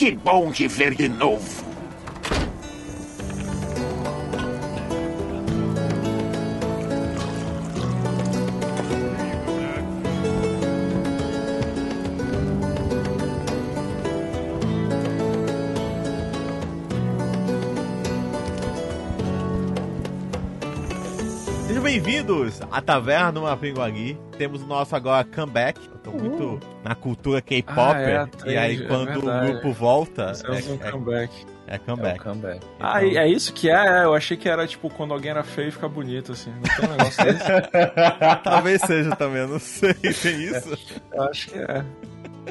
Que bom te ver de novo. Sejam bem-vindos à Taverna Mapinguari. Temos o nosso agora comeback. Muito na cultura K-pop. Ah, é, e aí, é quando o grupo volta, Temos um é, comeback. é, é É comeback. comeback. Ah, e é isso que é? É, Eu achei que era tipo quando alguém era feio e fica bonito, assim. Não tem um negócio desse? Talvez seja também, eu não sei. Tem isso? Eu acho que é.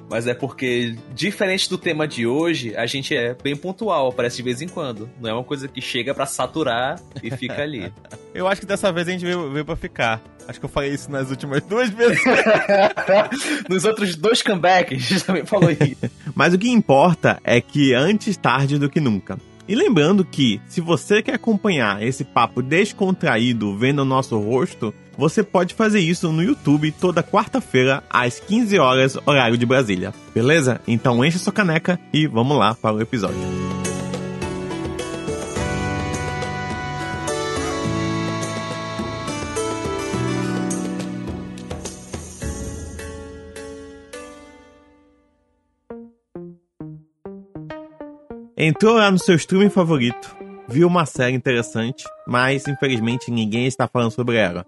Mas é porque, diferente do tema de hoje, a gente é bem pontual, aparece de vez em quando. Não é uma coisa que chega pra saturar e fica ali. Eu acho que dessa vez a gente veio, veio pra ficar. Acho que eu falei isso nas últimas duas vezes. Nos outros dois comebacks, a gente também falou isso. Mas o que importa é que antes tarde do que nunca. E lembrando que, se você quer acompanhar esse papo descontraído vendo o nosso rosto, você pode fazer isso no YouTube toda quarta-feira, às 15 horas, horário de Brasília. Beleza? Então enche sua caneca e vamos lá para o episódio. Entrou lá no seu streaming favorito, viu uma série interessante, mas infelizmente ninguém está falando sobre ela.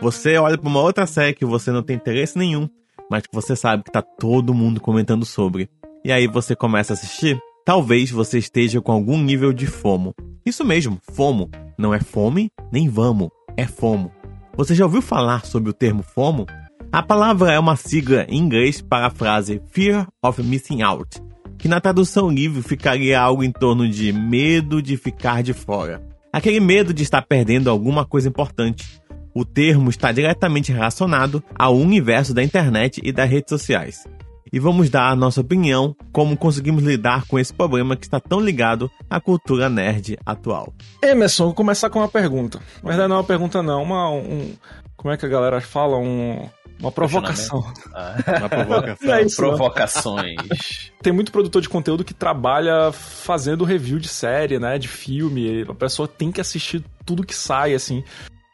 Você olha para uma outra série que você não tem interesse nenhum, mas que você sabe que tá todo mundo comentando sobre. E aí você começa a assistir? Talvez você esteja com algum nível de FOMO. Isso mesmo, FOMO. Não é fome, nem vamos, é FOMO. Você já ouviu falar sobre o termo FOMO? A palavra é uma sigla em inglês para a frase Fear of Missing Out, que na tradução livre ficaria algo em torno de medo de ficar de fora. Aquele medo de estar perdendo alguma coisa importante. O termo está diretamente relacionado ao universo da internet e das redes sociais. E vamos dar a nossa opinião como conseguimos lidar com esse problema que está tão ligado à cultura nerd atual. Emerson, vou começar com uma pergunta. Na verdade, não é uma pergunta, não. Uma. Um, como é que a galera fala? Um, uma provocação. Ah, Uma provocação. É isso, provocações. Tem muito produtor de conteúdo que trabalha fazendo review de série, né? De filme. A pessoa tem que assistir tudo que sai, assim.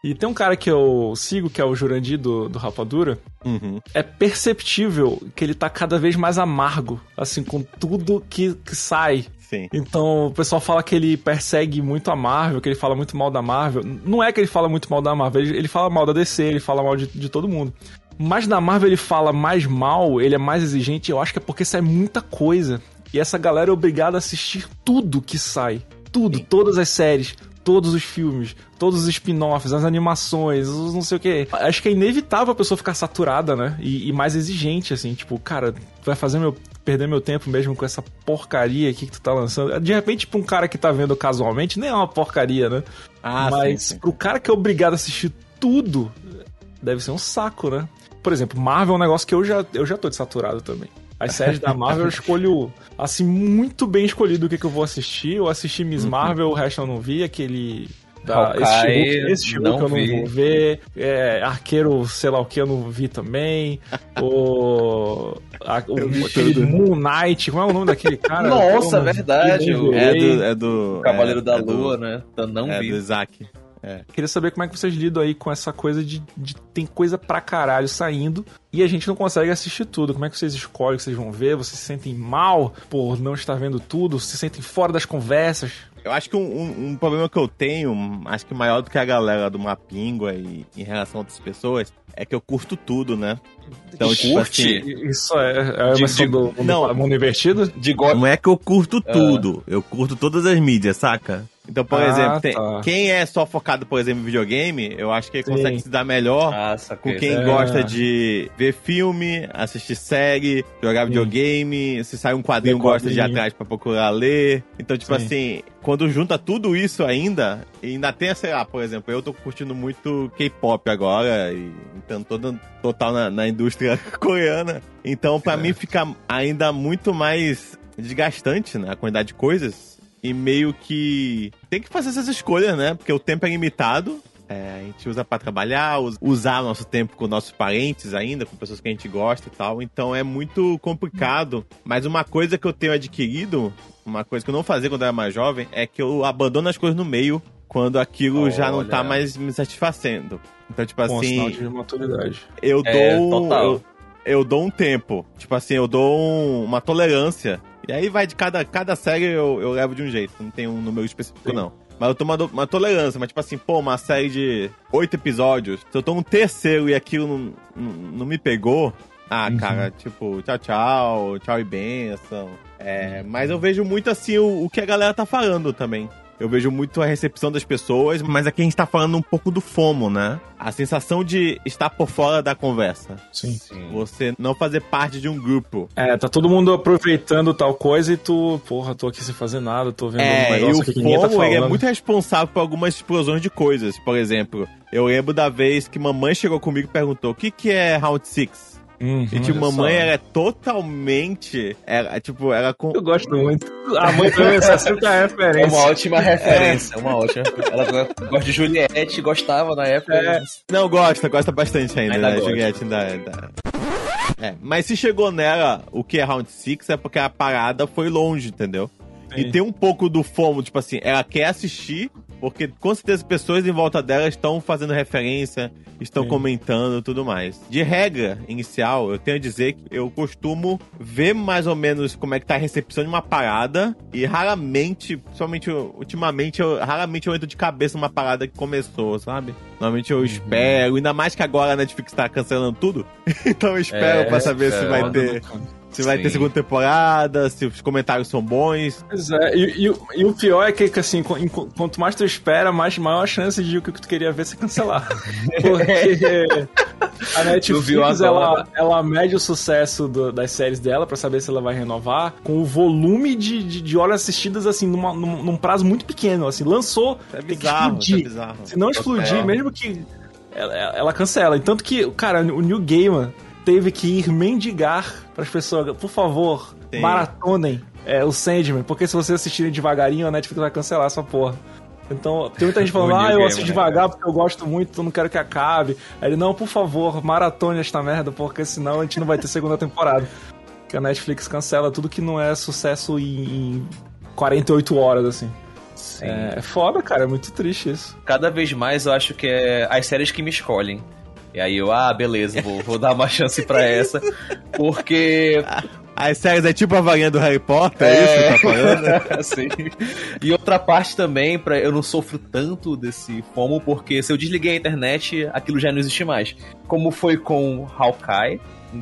E tem um cara que eu sigo, que é o Jurandir do, do Rapadura. Uhum. É perceptível que ele tá cada vez mais amargo, assim, com tudo que, que sai. Sim. Então, o pessoal fala que ele persegue muito a Marvel, que ele fala muito mal da Marvel. Não é que ele fala muito mal da Marvel, ele, ele fala mal da DC, ele fala mal de, de todo mundo. Mas da Marvel ele fala mais mal, ele é mais exigente, eu acho que é porque sai muita coisa. E essa galera é obrigada a assistir tudo que sai. Tudo, todas as séries, todos os filmes, todos os spin-offs, as animações, os não sei o que. Acho que é inevitável a pessoa ficar saturada, né? E, e mais exigente, assim, tipo, cara, vai fazer meu perder meu tempo mesmo com essa porcaria aqui que tu tá lançando. De repente, pra um cara que tá vendo casualmente, nem é uma porcaria, né? Ah, Mas sim, sim. pro cara que é obrigado a assistir tudo, deve ser um saco, né? Por exemplo, Marvel é um negócio que eu já, eu já tô de saturado também. As séries da Marvel eu escolho, assim, muito bem escolhido o que, que eu vou assistir. Eu assisti Miss Marvel, o resto eu não vi, aquele. Da, esse Hawkeye, esse She-Hulk não eu não vi. vou ver. É, arqueiro, sei lá o que, eu não vi também. o. a- o aquele tudo. Moon Knight, como é o nome daquele cara? Nossa, verdade, É do. É do Cavaleiro é, da é do- Lua, né? Eu não é vi. do Isaac. Queria saber como é que vocês lidam aí com essa coisa de, de tem coisa pra caralho saindo e a gente não consegue assistir tudo. Como é que vocês escolhem o que vocês vão ver? Vocês se sentem mal por não estar vendo tudo? Se sentem fora das conversas? Eu acho que um, um- um problema que eu tenho, acho que maior do que a galera do Mapingua e em relação a outras pessoas, é que eu curto tudo, né? Então, tipo Curte? assim, Isso é, é De- de- do mundo, não. mundo invertido? De go... não é que eu curto tudo, eu curto todas as mídias, saca? Então, por Ah, exemplo, tem- tá. quem é só focado, por exemplo, em videogame, eu acho que Sim. consegue se dar melhor Ah, com quem É. gosta de ver filme, assistir série, jogar videogame, se sai um quadrinho, gosta de ir atrás pra procurar ler. Então, tipo Sim. assim, quando junta tudo isso ainda, e ainda tem, sei lá, por exemplo, eu tô curtindo muito K-pop agora, e então todo total na, na indústria coreana. Então, pra mim, fica ainda muito mais desgastante, né? A quantidade de coisas. E meio que tem que fazer essas escolhas, né? Porque o tempo é limitado. É, a gente usa para trabalhar, usar nosso tempo com nossos parentes ainda, com pessoas que a gente gosta e tal. Então é muito complicado. Mas uma coisa que eu tenho adquirido, uma coisa que eu não fazia quando eu era mais jovem, é que eu abandono as coisas no meio quando aquilo Olha. já não tá mais me satisfazendo. Então, tipo Com assim. de maturidade. Eu é, dou. Eu, eu, dou um tempo. Tipo assim, eu dou um, uma tolerância. E aí vai de cada, cada série eu, eu levo de um jeito. Não tem um número específico, Sim. não. Mas eu tô uma, uma tolerância, mas tipo assim, pô, uma série de oito episódios. Se eu tô no terceiro e aquilo não, não, não me pegou, ah, uhum. cara, tipo, tchau, tchau, tchau e benção. É, mas eu vejo muito assim o, o que a galera tá falando também. Eu vejo muito a recepção das pessoas, mas aqui a gente tá falando um pouco do FOMO, né? A sensação de estar por fora da conversa. Sim. Sim. Você não fazer parte de um grupo. É, tá todo mundo aproveitando tal coisa e tu, porra, tô aqui sem fazer nada, tô vendo é, um negócio que ninguém tá falando. Ele é muito responsável por algumas explosões de coisas. Por exemplo, eu lembro da vez que mamãe chegou comigo e perguntou: o que, que é Round 6? Uhum, e, tipo, mamãe era é totalmente. Era, tipo, era com. Eu gosto muito. A mãe também só sempre a referência. É uma ótima referência, é uma ótima. Ela gosta de Juliette, gostava na época. É. Não, gosta, gosta bastante ainda, ainda né? Juliette ainda, ainda. É, mas se chegou nela o que é Round 6 é porque a parada foi longe, entendeu? Sim. E tem um pouco do fomo, tipo assim, ela quer assistir, porque com certeza pessoas em volta dela estão fazendo referência, estão Sim. comentando tudo mais. De regra inicial, eu tenho a dizer que eu costumo ver mais ou menos como é que tá a recepção de uma parada e raramente, principalmente ultimamente, eu raramente eu entro de cabeça numa parada que começou, sabe? Normalmente eu uhum. espero, ainda mais que agora a Netflix tá cancelando tudo. então eu espero é, pra saber se vai ter. Se vai Sim. ter segunda temporada, se os comentários são bons. Pois é, e, e, e o pior é que, assim, quanto mais tu espera, mais maior a chance de o que tu queria ver se cancelar. Porque a Netflix, ela, ela mede o sucesso do, das séries dela para saber se ela vai renovar com o volume de, de, de horas assistidas, assim, numa, num, num, prazo muito pequeno. Assim, lançou, é bizarro, tem que explodir. É bizarro. Se não explodir, é. mesmo que ela, ela cancela. E tanto que, cara, o New Gamer teve que ir mendigar para as pessoas, por favor, Sim. maratonem é, o Sandman, porque se vocês assistirem devagarinho, a Netflix vai cancelar essa porra. Então, tem muita gente falando, ah, eu assisto né? devagar porque eu gosto muito, então não quero que acabe. Aí ele, não, por favor, maratone esta merda, porque senão a gente não vai ter segunda temporada. Que a Netflix cancela tudo que não é sucesso em, em 48 horas, assim. Sim. É, é foda, cara, é muito triste isso. Cada vez mais eu acho que é as séries que me escolhem. E aí eu, ah, beleza, vou, vou dar uma chance pra essa. Porque. As séries é tipo a varinha do Harry Potter, é, é isso que tá falando? Sim. E outra parte também, pra, eu não sofro tanto desse FOMO, porque se eu desliguei a internet, aquilo já não existe mais. Como foi com Hawkeye.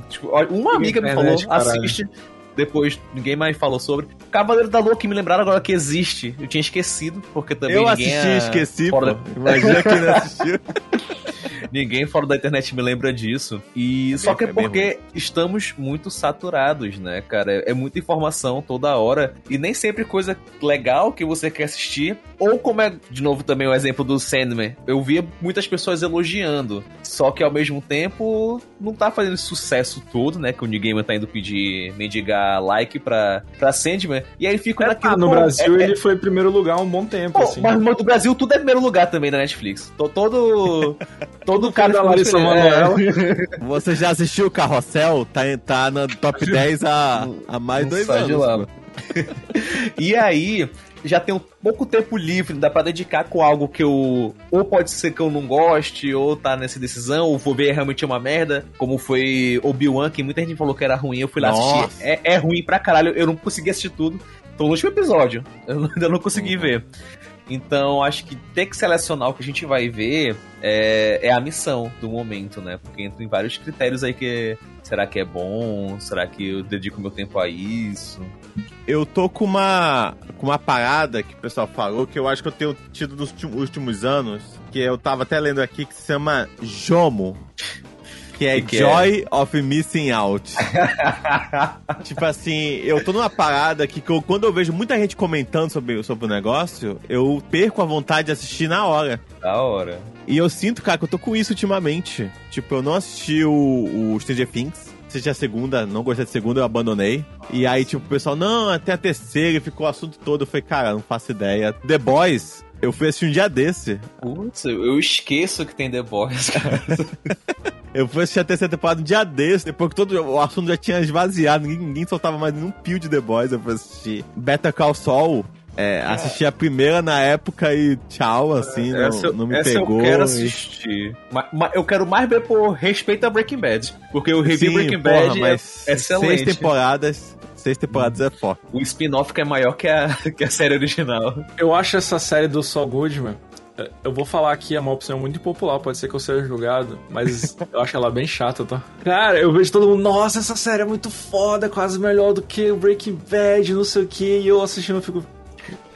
Tipo, uma amiga me falou, assiste. Depois ninguém mais falou sobre. Cavaleiro da Lua, que me lembraram agora que existe. Eu tinha esquecido, porque também eu ninguém. Eu assisti, é... esqueci, pô. Imagina quem não assistiu. Ninguém fora da internet me lembra disso. E é só que é porque estamos muito saturados, né, cara? É, é muita informação toda hora e nem sempre coisa legal que você quer assistir. Ou como é, de novo, também o exemplo do Sandman. Eu via muitas pessoas elogiando. Só que ao mesmo tempo não tá fazendo sucesso todo, né? Que o New Gamer tá indo pedir, mendigar like pra, pra Sandman. E aí fica é, naquilo. Ah, no Brasil é, ele é... foi primeiro lugar um bom tempo. Pô, assim. Mas no Brasil tudo é primeiro lugar também da Netflix. Todo. todo cara da Larissa Manoela. Você já assistiu o Carrossel? Tá, tá no top 10 há, há mais dois anos. De lá. e aí, já tenho pouco tempo livre, dá para dedicar com algo que eu. Ou pode ser que eu não goste, ou tá nessa decisão, ou vou ver realmente uma merda, como foi Obi-Wan, que muita gente falou que era ruim, eu fui lá Nossa. assistir. É, é ruim pra caralho, eu não consegui assistir tudo. Tô no último episódio, eu ainda não consegui uhum. ver. Então, acho que ter que selecionar o que a gente vai ver é, é, a missão do momento, né? Porque entra em vários critérios aí que será que é bom? Será que eu dedico meu tempo a isso? Eu tô com uma, com uma parada que o pessoal falou que eu acho que eu tenho tido nos últimos anos, que eu tava até lendo aqui, que se chama Jomo. Que é que Joy é? of Missing Out. tipo assim, eu tô numa parada que, que eu, quando eu vejo muita gente comentando sobre, sobre o negócio, eu perco a vontade de assistir na hora. Da hora. E eu sinto, cara, que eu tô com isso ultimamente. Tipo, eu não assisti o, o Stranger Things assisti a segunda, não gostei da segunda, eu abandonei. E aí, tipo, o pessoal, não, até a terceira, e ficou o assunto todo. Eu falei, cara, não faço ideia. The Boys, Eu fui assistir um dia desse. Putz, eu esqueço que tem The Boys, cara. Eu fui assistir a terceira temporada um dia desse, depois que todo o assunto já tinha esvaziado, ninguém, ninguém soltava mais nenhum pio de The Boys, eu fui assistir. Better Call Saul, é, assisti a primeira na época e tchau, assim, não, essa, não me essa pegou. eu quero e- assistir. Ma- ma- eu quero mais ver por respeito a Breaking Bad. Porque eu revi Sim, Breaking porra, Bad mas é excelente. Seis temporadas, seis temporadas é forte. O spin-off que é maior que a, que a série original. Eu acho essa série do Saul Goodman. é, Eu vou falar aqui, é uma opção muito impopular, pode ser que eu seja julgado, mas eu acho ela bem chata, tá? Cara, eu vejo todo mundo, nossa, essa série é muito foda, quase melhor do que o Breaking Bad, não sei o que, e eu assistindo eu fico.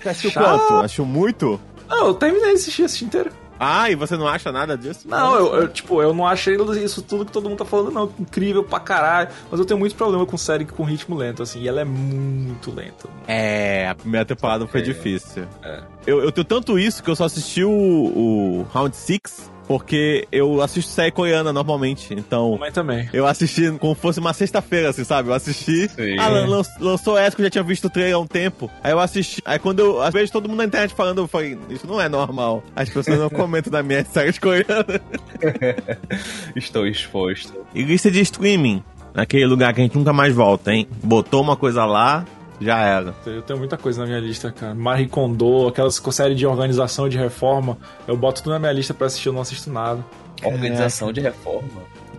Você Chato. quanto? Achou muito? Não, eu terminei de assistir, assisti inteiro. Ah, e você não acha nada disso? Não, eu, eu, tipo, eu não achei isso tudo que todo mundo tá falando, não. Incrível pra caralho. Mas eu tenho muito problema com série com ritmo lento, assim. E ela é muito lenta. É, a primeira temporada foi É. difícil. É. Eu, eu tenho tanto isso que eu só assisti o, o Round 6 porque eu assisto série coreana normalmente. Então, Mas também. eu assisti como se fosse uma sexta-feira, assim, sabe? Eu assisti. Sim. Ah, lan- lan- lançou essa que eu já tinha visto o trailer há um tempo. Aí eu assisti. Aí quando eu às vezes todo mundo na internet falando, eu falei, isso não é normal. As pessoas não comentam na minha série coreana. Estou exposto. E lista de streaming. Naquele lugar que a gente nunca mais volta, hein? Botou uma coisa lá, já era. Eu tenho muita coisa na minha lista, cara. Marie Kondo, aquelas com série de organização de reforma. Eu boto tudo na minha lista pra assistir, eu não assisto nada. Organização de reforma?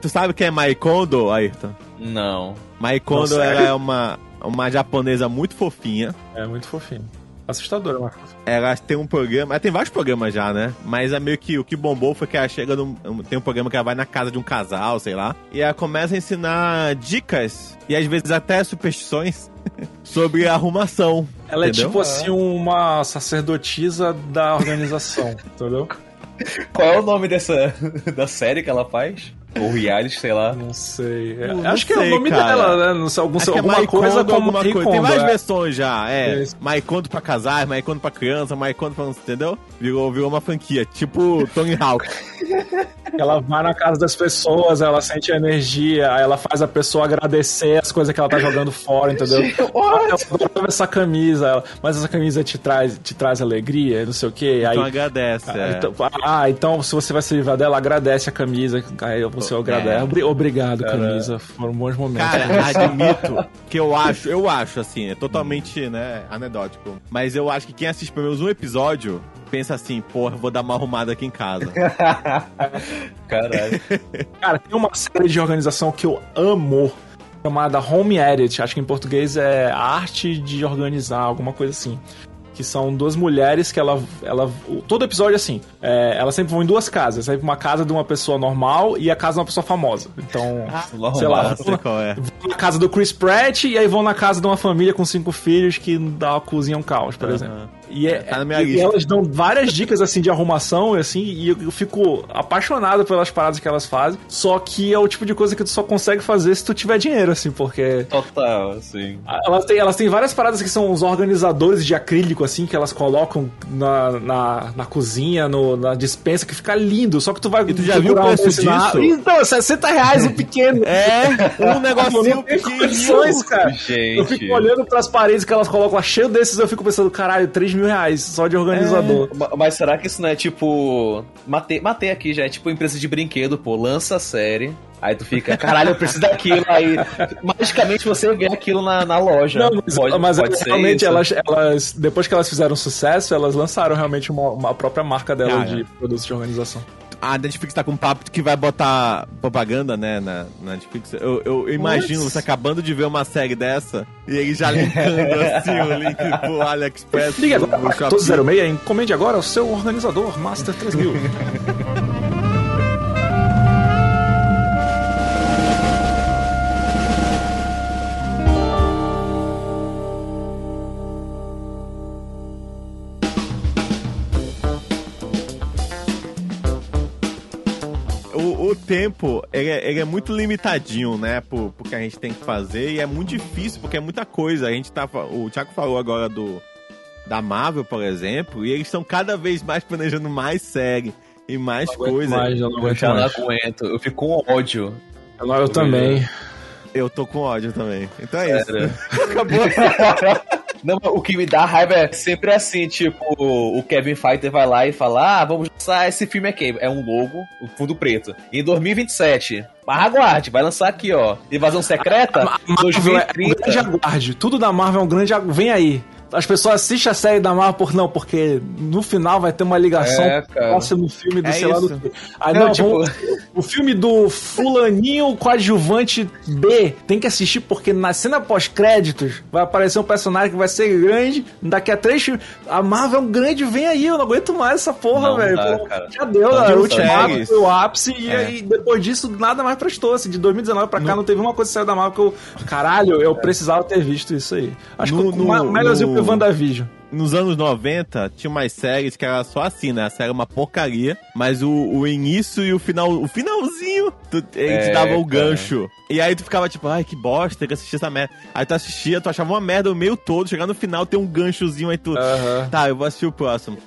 Tu sabe quem é Mai Kondo, Ayrton? Não. Mai Kondo, Não, ela é uma, uma japonesa muito fofinha. É muito fofinho. Assustadora, mas. Ela tem um programa, ela tem vários programas já, né? Mas é meio que o que bombou foi que ela chega num. Tem um programa que ela vai na casa de um casal, sei lá. E ela começa a ensinar dicas e às vezes até superstições sobre a arrumação. Ela é entendeu? tipo assim uma sacerdotisa da organização, entendeu? Qual é o nome dessa da série que ela faz? Ou reality, sei lá. Não sei. É, Não- não acho que é sei, o nome cara. dela, né? Não sei, algum, Acho que é alguma Maikondo, coisa como alguma coisa. Tem várias é. versões já, é. Isso. Maikondo pra casar, Maikondo pra criança, Maikondo pra... Entendeu? Virou, virou uma franquia, tipo Tony Hawk. Ela vai na casa das pessoas, ela sente a energia, aí ela faz a pessoa agradecer as coisas que ela tá jogando fora, entendeu? Ah, eu adorava essa camisa, ela- mas essa camisa te traz, te traz alegria, não sei o quê. Aí, Então agradece, ah, é. então, ah, então se você vai se livrar dela, agradece a camisa. Aí você agradece. Obri- Obrigado, camisa. Foram bons momentos. Cara, admito que eu acho, eu acho, assim, é totalmente, né, anedótico. Mas eu acho que quem assiste pelo menos um episódio pensa assim, porra, vou dar uma arrumada aqui em casa. Caralho. Cara, tem uma série de organização que eu amo, chamada Home Edit. Acho que em português é a arte de organizar, alguma coisa assim. Que são duas mulheres que ela. ela o- todo episódio é assim. é, elas sempre vão em duas casas. Sempre uma casa de uma pessoa normal e a casa de uma pessoa famosa. Então, sei lá, Ah, sei qual é. vão na casa do Chris Pratt e aí vão na casa de uma família com cinco filhos que dá a cozinha um caos, por Aham. exemplo. E, é, Tá na minha e lista. elas dão várias dicas assim de arrumação e assim, e eu, eu fico apaixonado pelas paradas que elas fazem. Só que é o tipo de coisa que tu só consegue fazer se tu tiver dinheiro, assim, porque Total, assim. elas têm, elas têm várias paradas que são os organizadores de acrílico, assim, que elas colocam na, na, na cozinha, no, na dispensa, que fica lindo. Só que tu vai. E tu já viu o um preço na- disso? Então, é 60 reais o pequeno. É, um negocinho pequenininho. condições, cara. Gente. Eu fico olhando pras paredes que elas colocam lá cheio desses, eu fico pensando, caralho, 3 mil reais só de organizador. Ma- Mas será que isso não é tipo. Matei, matei aqui já, é tipo empresa de brinquedo, pô, lança a série. Aí tu fica, caralho, eu preciso daquilo. Aí magicamente você vê aquilo na, na loja. Não, mas, pode, mas pode realmente elas, elas, depois que elas fizeram sucesso, elas lançaram realmente uma, uma própria marca dela Cara. de produtos de organização. A Netflix tá com um papo que vai botar propaganda, né, na, na Netflix. Eu, eu imagino Putz. você acabando de ver uma série dessa e ele já linkando assim o link pro AliExpress. Pro- agora Shopee. 1406, encomende agora o seu organizador Master 3000. tempo, ele é, ele é muito limitadinho, né, pro, pro que a gente tem que fazer e é muito difícil porque é muita coisa. A gente tá, o Thiago falou agora do da Marvel, por exemplo, e eles estão cada vez mais planejando mais série e mais coisa. Mas eu não Eu aguento já não mais. aguento, eu fico com ódio. Eu, não- eu também. Eu tô com ódio também. Então é isso. Sério. Acabou. Não, o que me dá raiva é sempre assim, tipo, o Kevin Fighter vai lá e fala: Ah, vamos lançar esse filme aqui. É um logo, o fundo preto. Em 2027. Mas aguarde, vai lançar aqui, ó. Invasão Secreta, A Marvel é um grande aguarde. Tudo da Marvel é um grande aguarde. Vem aí. As pessoas assistem a série da Marvel por não, porque no final vai ter uma ligação É, com o cara. próximo filme do É sei lá do isso. quê. Aí Não, não, tipo- vamos- o filme do fulaninho coadjuvante B, tem que assistir porque na cena pós-créditos vai aparecer um personagem que vai ser grande, daqui a três filmes, a Marvel é um grande, vem aí, eu não aguento mais essa porra, Não velho. cara. Já deu, Não, de o Ultimato foi o ápice e É. aí depois disso nada mais prestou, assim, de 2019 pra cá não, teve uma coisa que saiu da Marvel que eu, caralho, eu precisava ter visto isso aí. Acho No- que no- o melhorzinho no- foi o WandaVision. Nos anos 90, tinha umas séries que era só assim, né? A série era uma porcaria, mas o, o início e o final, o finalzinho, tu, ele te É, dava o gancho. E aí tu ficava tipo, ai, que bosta, tem que assistir essa merda. Aí tu assistia, tu achava uma merda o meio todo, chegar no final tem um ganchozinho, aí tu, Aham. tá, eu vou assistir o próximo.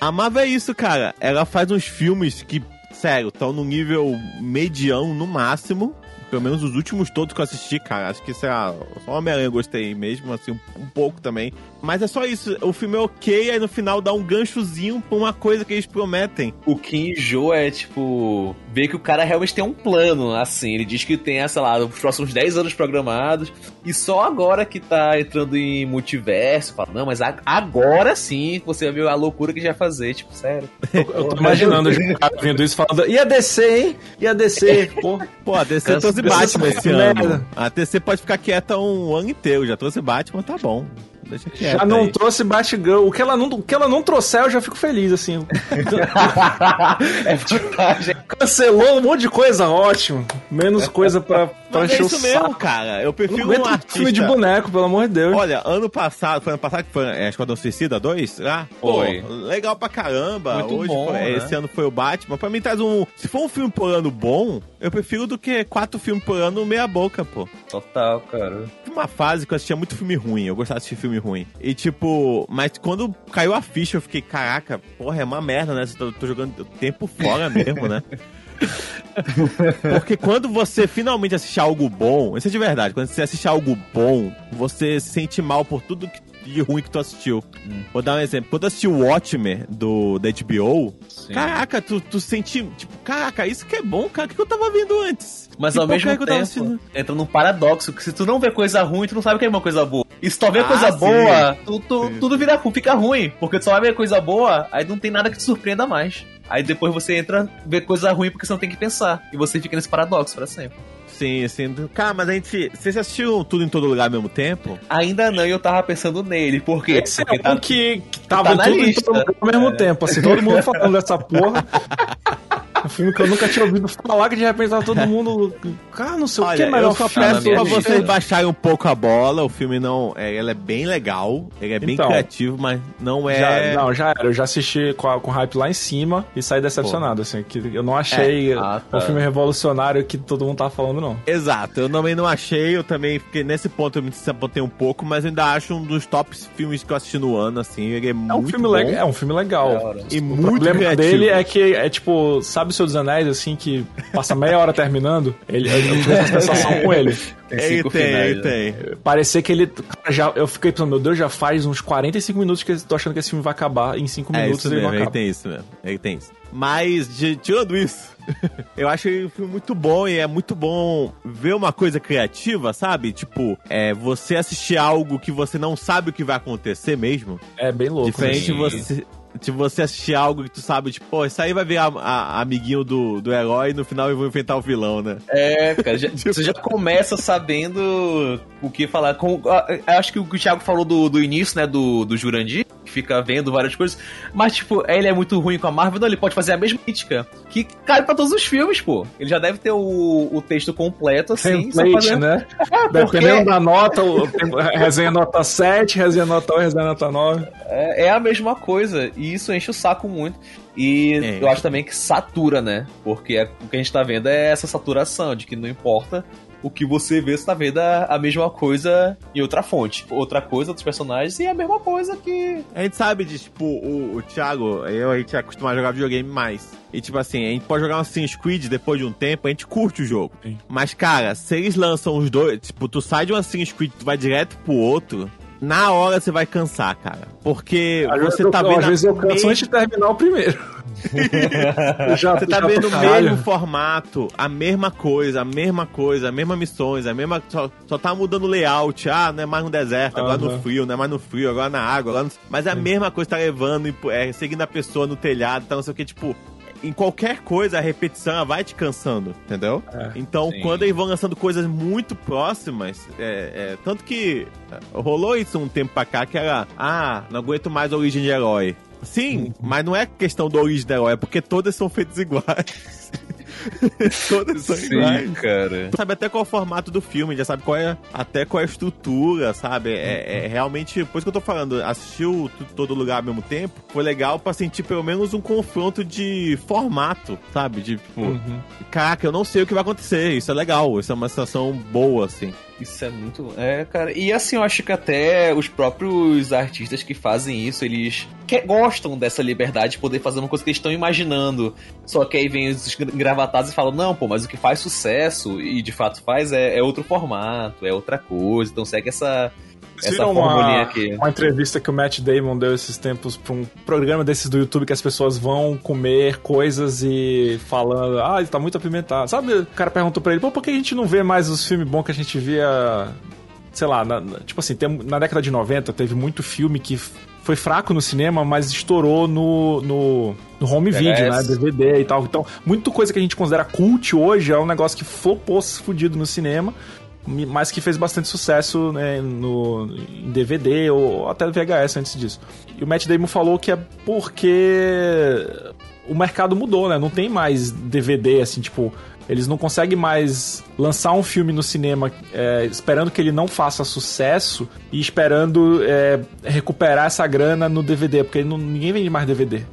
A Marvel é isso, cara. Ela faz uns filmes que, sério, estão no nível mediano no máximo. Pelo menos os últimos todos que eu assisti, cara. Acho que, sei lá, só Homem-Aranha eu gostei mesmo, assim, um, um pouco também. Mas é só isso. O filme é ok, aí no final dá um ganchozinho pra uma coisa que eles prometem. O que enjoa é, tipo, ver que o cara realmente tem um plano, assim. Ele diz que tem, sei lá, os próximos 10 anos programados. E só agora que tá entrando em multiverso, fala, não, mas a- agora sim você vai ver a loucura que já fazer, tipo, sério. Eu tô imaginando os caras vendo isso falando, e a DC, hein? E a DC, pô. Pô, a DC Cansa- trouxe Batman esse merda. ano. A DC pode ficar quieta um ano inteiro. Já trouxe Batman, tá bom. Deixa quieto. Já não aí. trouxe Batgirl. O que ela não, o que ela não trouxer, eu já fico feliz, assim. é vantagem. Cancelou um monte de coisa, ótimo. Menos coisa pra, pra Mas é isso mesmo, saco. cara. Eu prefiro não um artista... filme de boneco, pelo amor de Deus. Olha, ano passado, foi ano passado que foi é, Esquadrão Suicida 2? Ah, pô, Foi. legal pra caramba. Muito Hoje bom, foi- né? Esse ano foi o Batman. Pra mim traz um. Se for um filme por ano bom, eu prefiro do que quatro filmes por ano meia boca, pô. Total, cara. Tive uma fase que eu assistia muito filme ruim. Eu gostava de assistir filme ruim. E tipo, mas quando caiu a ficha, eu fiquei, caraca, porra, é uma merda, né? Eu tô, tô jogando tempo fora mesmo, né? Porque quando você finalmente assiste algo bom, isso é de verdade, quando você assiste algo bom, você se sente mal por tudo que- de ruim que tu assistiu. Vou dar um exemplo. Quando eu assisti o Watchmen do, da HBO, Sim. caraca, tu, tu sente, tipo, caraca, isso que é bom, cara, o que eu tava vendo antes? Mas Que ao mesmo tava tempo, entra num paradoxo, que se tu não vê coisa ruim, tu não sabe o que é uma coisa boa. E se tu vê Ah, coisa sim. boa, tu, tu- tudo vira, fica ruim. Porque tu só vai ver coisa boa, aí não tem nada que te surpreenda mais. Aí depois você entra, vê coisa ruim porque você não tem que pensar. E você fica nesse paradoxo pra sempre. Sim, sim. Cara, mas a gente. Vocês assistiram tudo em todo lugar ao mesmo tempo? Ainda não, e eu tava pensando nele. Por quê? Esse Porque é um que, que tava tá em tudo, em lista. todo lugar ao mesmo tempo, assim, todo mundo falando dessa porra. Um filme que eu nunca tinha ouvido falar, que de repente tava todo mundo. Cara, não sei o que Olha, é melhor eu só filme peço pra vocês baixarem um pouco a bola. O filme não. É, ele é bem legal, ele é bem Então. criativo, mas não é. Já, não, já era. Eu já assisti com, a- com hype lá em cima e saí decepcionado, assim. Que eu não achei É. Ah, tá. um filme revolucionário que todo mundo tava falando, não. Exato, eu também não achei, eu também fiquei nesse ponto eu me desapontei um pouco, mas ainda acho um dos tops filmes que eu assisti no ano, assim, ele é, É um muito filme bom legal. É um filme legal. Hora. e O muito problema criativo. dele é que é tipo, sabe o Senhor dos Anéis, assim, que passa meia hora terminando? Ele, eu, tive essa sensação com ele. Tem Ele cinco tem, finais, ele né? tem. Parecer que ele. já, eu fiquei pensando, meu Deus, já faz uns 45 minutos que eu tô achando que esse filme vai acabar. Em 5 É minutos isso ele mesmo, não ele acaba. tem isso mesmo, ele tem isso. Mas, de, tirando isso, eu acho ele um filme muito bom e é muito bom ver uma coisa criativa, sabe? Tipo, é, você assistir algo que você não sabe o que vai acontecer mesmo. É bem louco. Diferente de Sim. você, de você assistir algo que tu sabe, tipo, pô, isso aí vai virar a- a- amiguinho do, do herói e no final eu vou enfrentar o vilão, né? É, cara, já- você já começa sabendo o que falar. Com, eu acho que o que o Thiago falou do, do início, né, do, do Jurandir, que fica vendo várias coisas, mas, tipo, ele é muito ruim com a Marvel, não, ele pode fazer a mesma crítica, que cai pra todos os filmes, pô. Ele já deve ter o, o texto completo, assim, Template, fazendo... né? porque- Dependendo da nota, o- resenha nota 7, resenha nota 8, resenha nota 9. É, é a mesma coisa, e isso enche o saco muito. E É. eu acho também que satura, né? Porque é- o que a gente tá vendo é essa saturação, de que não importa o que você vê, você tá vendo a, a mesma coisa em outra fonte. Outra coisa, outros personagens, e é a mesma coisa que. A gente sabe de, tipo, o, o Thiago, eu, a gente é acostumado a jogar videogame mais. E, tipo assim, a gente pode jogar um Assassin's Creed depois de um tempo, a gente curte o jogo. Sim. Mas, cara, se eles lançam os dois, tipo, tu sai de um Assassin's Creed, tu vai direto pro outro, na hora você vai cansar, cara. Porque Às vezes você eu- tá às vendo. a vezes eu canso mesma- antes de terminar o primeiro. Já- Você tá já vendo o mesmo formato, a mesma coisa, a mesma coisa, a mesma missões, a mesma. Só, só tá mudando o layout. Ah, não é mais no deserto, agora no Aham. frio, não é mais no frio, agora na água, agora no... Mas é a mesma coisa, tá levando, é, seguindo a pessoa no telhado, tá não sei o que, tipo. Em qualquer coisa, a repetição vai te cansando, entendeu? É, então, sim. quando eles vão lançando coisas muito próximas, é, é, tanto que rolou isso um tempo pra cá, que era, ah, não aguento mais a origem de herói. Sim, mas não é questão da origem do herói, é porque todas são feitas iguais. todas são iguais. cara. Sabe até qual é o formato do filme, já sabe qual é até qual é a estrutura, sabe? É, é realmente, por isso que eu tô falando, Tu- todo lugar ao mesmo tempo, foi legal pra sentir pelo menos um confronto de formato, sabe? De tipo, Uhum. caraca, eu não sei o que vai acontecer, isso é legal, isso é uma sensação boa, assim. Isso é muito. É, cara. E assim, eu acho que até os próprios artistas que fazem isso, eles que- gostam dessa liberdade de poder fazer uma coisa que eles estão imaginando. Só que aí vem os engravatados e falam: não, pô, mas o que faz sucesso e de fato faz é, é outro formato, é outra coisa. Então segue essa. Vocês Essa uma, aqui. uma entrevista que o Matt Damon deu esses tempos pra um programa desses do YouTube que as pessoas vão comer coisas e falando, ah, ele tá muito apimentado. Sabe, o cara perguntou pra ele, pô, por que a gente não vê mais os filmes bons que a gente via, sei lá, na- tipo assim, tem- na década de 90 teve muito filme que foi fraco no cinema, mas estourou no, no, no home video, né, VHS. DVD e tal. Então, muita coisa que a gente considera cult hoje é um negócio que flopou fudido no cinema, mas que fez bastante sucesso né, no, em DVD ou até VHS antes disso. E o Matt Damon falou que é porque o mercado mudou, né? Não tem mais DVD, assim, tipo... Eles não conseguem mais lançar um filme no cinema é, esperando que ele não faça sucesso e esperando é, recuperar essa grana no DVD, porque não- ninguém vende mais DVD.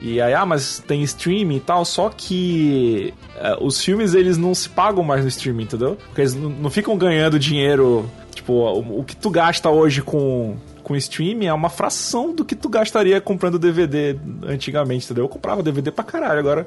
E aí, ah, mas tem streaming e tal, só que é, os filmes eles não se pagam mais no streaming, entendeu? Porque eles não, ficam ganhando dinheiro. Tipo, o, o que tu gasta hoje com, com streaming é uma fração do que tu gastaria comprando DVD antigamente, entendeu? Eu comprava DVD pra caralho, agora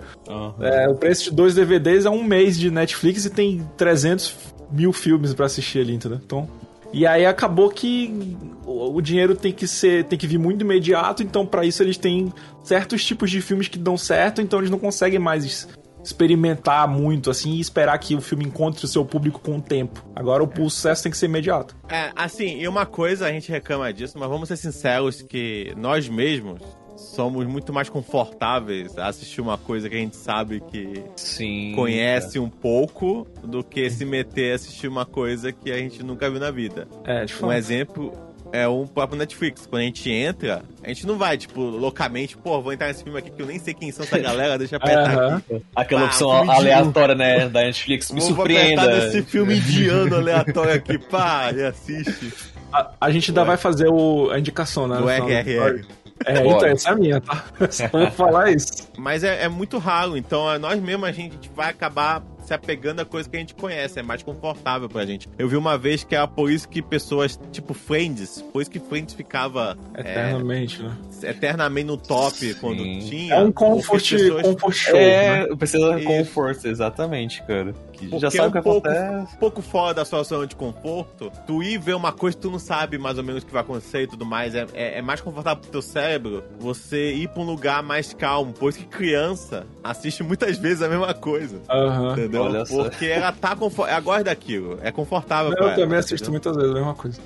é, o preço de dois DVDs é um mês de Netflix e tem 300 mil filmes pra assistir ali, entendeu? Então. E aí acabou que o o dinheiro tem que ser, tem que vir muito imediato, então pra isso eles têm certos tipos de filmes que dão certo, então eles não conseguem mais experimentar muito assim e esperar que o filme encontre o seu público com o tempo. Agora o, sucesso tem que ser imediato. É, assim, e uma coisa a gente reclama disso, mas vamos ser sinceros que nós mesmos somos muito mais confortáveis a assistir uma coisa que a gente sabe que Sim. conhece um pouco do que se meter a assistir uma coisa que a gente nunca viu na vida. É, de Um fato. exemplo é o próprio Netflix. Quando a gente entra, a gente não vai, tipo, loucamente, pô, vou entrar nesse filme aqui que eu nem sei quem são essa galera, deixa eu apertar aqui. Aquela Ah, opção aleatória, né, da Netflix. Me Vou surpreenda. apertar nesse filme indiano aleatório aqui, pá, e assiste. A, a gente ainda vai fazer o, a indicação, né? Do do RRR. É, então, Bora. essa é a minha, tá? Vou falar isso. Mas é, é muito raro, então é, nós mesmos a gente vai acabar se apegando a coisa que a gente conhece, é mais confortável pra gente. Eu vi uma vez que era por isso que pessoas, tipo Friends, por isso que Friends ficava Eternamente, né? é, eternamente no top quando tinha. É um comfort, as pessoas- comfort show, né? É, precisa de comfort, exatamente, cara. Que Porque já sabe é o que um pouco, acontece. um pouco fora da sua zona de conforto, tu ir ver uma coisa que tu não sabe mais ou menos o que vai acontecer e tudo mais, é, é, é mais confortável pro teu cérebro você ir pra um lugar mais calmo, pois que criança assiste muitas vezes a mesma coisa. Aham. Entendeu? Olha só. Porque ela tá confortável. Ela gosta daquilo. É confortável pra Eu ela, também assisto entendeu? muitas vezes a mesma coisa.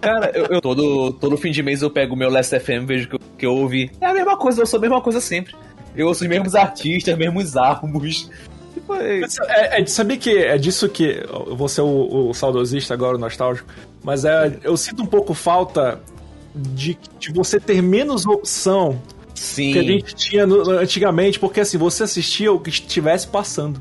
Cara, eu, eu- todo, todo fim de mês eu pego o meu Last FM, vejo que eu, que eu ouvi. É a mesma coisa, eu sou a mesma coisa sempre. Eu ouço os mesmos artistas, mesmos álbuns. Tipo, é- É, é de saber que é disso que eu vou ser o, o saudosista agora, o nostálgico, mas é, eu sinto um pouco falta de, de você ter menos opção Sim. que a gente tinha no- antigamente, porque assim, você assistia o que estivesse passando.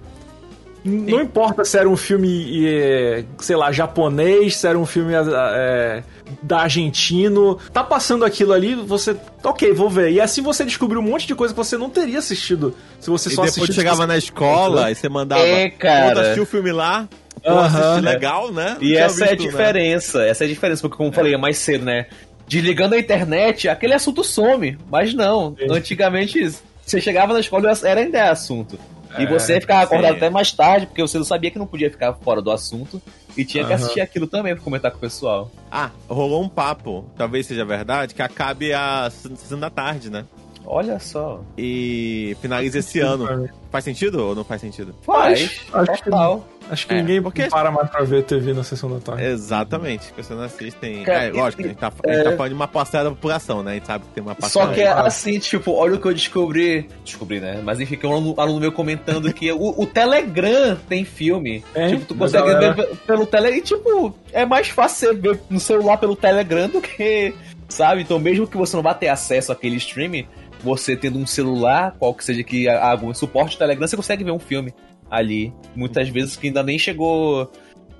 Não importa se era um filme, eh, sei lá, japonês, se era um filme eh, da argentino. Tá passando aquilo ali, você. Ok, vou ver. E assim você descobriu um monte de coisa que você não teria assistido se você E só depois assistisse. chegava na escola e você mandava. É, cara. Assistiu o filme lá. Pô, assisti legal, né? Não E essa é a visto, né? diferença, essa é a diferença, porque como eu falei mais cedo, né? Desligando a internet, aquele assunto some. Mas não, Sim. antigamente você chegava na escola e era ainda é assunto. E É, você ficava acordado sim. até mais tarde, porque você não sabia que não podia ficar fora do assunto. E tinha que Aham. assistir aquilo também pra comentar com o pessoal. Ah, rolou um papo, talvez seja verdade, que acabe às sessão da tarde, né? Olha só. E finaliza esse ano. Faz sentido ou não faz sentido? Faz. Que- Total. Acho que É, ninguém porque- para mais pra ver TV na sessão da tarde. Exatamente, porque você não assistem. Cara, é, lógico, a gente, tá, a é- gente tá falando de uma parcela da população, né? A gente sabe que tem uma parcela. Só que é assim, tipo, olha o que eu descobri. Descobri, né? Mas enfim, que um aluno, aluno meu comentando que o, o Telegram tem filme. É, tipo, tu consegue galera. ver pe- pelo Telegram. E, tipo, é mais fácil você ver no celular pelo Telegram do que. Sabe? Então, mesmo que você não vá ter acesso àquele streaming, você tendo um celular, qual que seja que algum suporte Telegram, você consegue ver um filme ali. Muitas vezes que ainda nem chegou.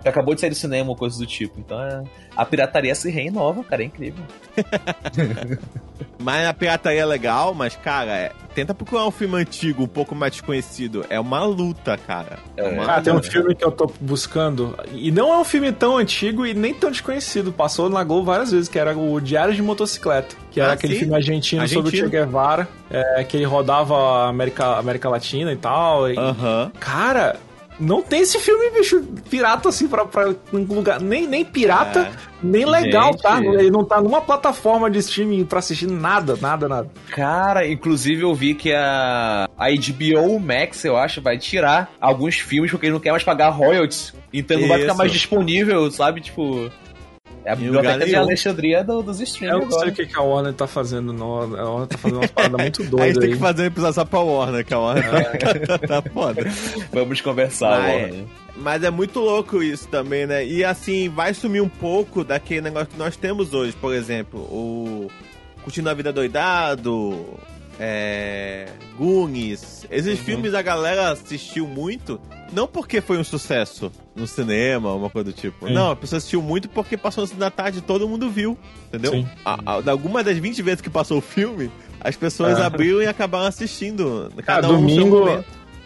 Que acabou de sair do cinema ou coisa do tipo. Então é, a pirataria se renova, cara, é incrível. Mas a pirataria é legal, mas, cara, é- tenta procurar um filme antigo, um pouco mais desconhecido. É uma luta, cara. É uma Ah, tem um luta. filme que eu tô buscando. E não é um filme tão antigo e nem tão desconhecido. Passou na Globo várias vezes, que era o Diário de Motocicleta. Que era Ah, aquele sim? filme argentino, sobre o Che Argentino. Guevara. é, que ele rodava a América, América Latina e tal. E, Aham. Cara, não tem esse filme, bicho, pirata assim pra, pra lugar. Nem, nem pirata, É. nem legal, Gente. tá? Ele não tá numa plataforma de streaming pra assistir nada, nada, nada. Cara, inclusive eu vi que a, a HBO Max, eu acho, vai tirar alguns filmes porque ele não quer mais pagar royalties. Então não vai ficar mais disponível, sabe? Tipo. É a biblioteca de. Alexandria do- dos Eu streamers não sei o que, que a Warner tá fazendo, não. A Warner tá fazendo umas paradas muito A gente doidas tem aí. que fazer um episódio só pra Warner, que a Warner tá foda. Vamos conversar, Vai. Warner. Mas é muito louco isso também, né? E assim, vai sumir um pouco daquele negócio que nós temos hoje. Por exemplo, o Curtindo a Vida Doidado, é... Goonies. Esses Uhum. filmes a galera assistiu muito, não porque foi um sucesso no cinema, uma coisa do tipo. Sim. Não, a pessoa assistiu muito porque passou cinema da tarde e todo mundo viu, entendeu? A, a, alguma das 20 vezes que passou o filme, as pessoas Ah. abriram e acabaram assistindo. Cara, Cada um no seu domingo,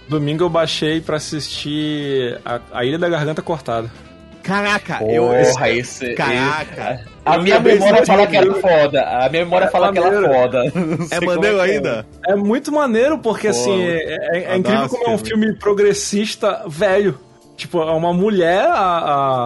domingo eu baixei pra assistir a, a Ilha da Garganta Cortada. Caraca, eu. Porra, esse. Caraca. A Eu minha memória fala que era foda. A minha memória É fala que ela é maneiro. foda. É maneiro que é. ainda? É muito maneiro, porque Pô, assim, é, é- é incrível esse como é um filme. progressista velho. Tipo, é uma mulher, a,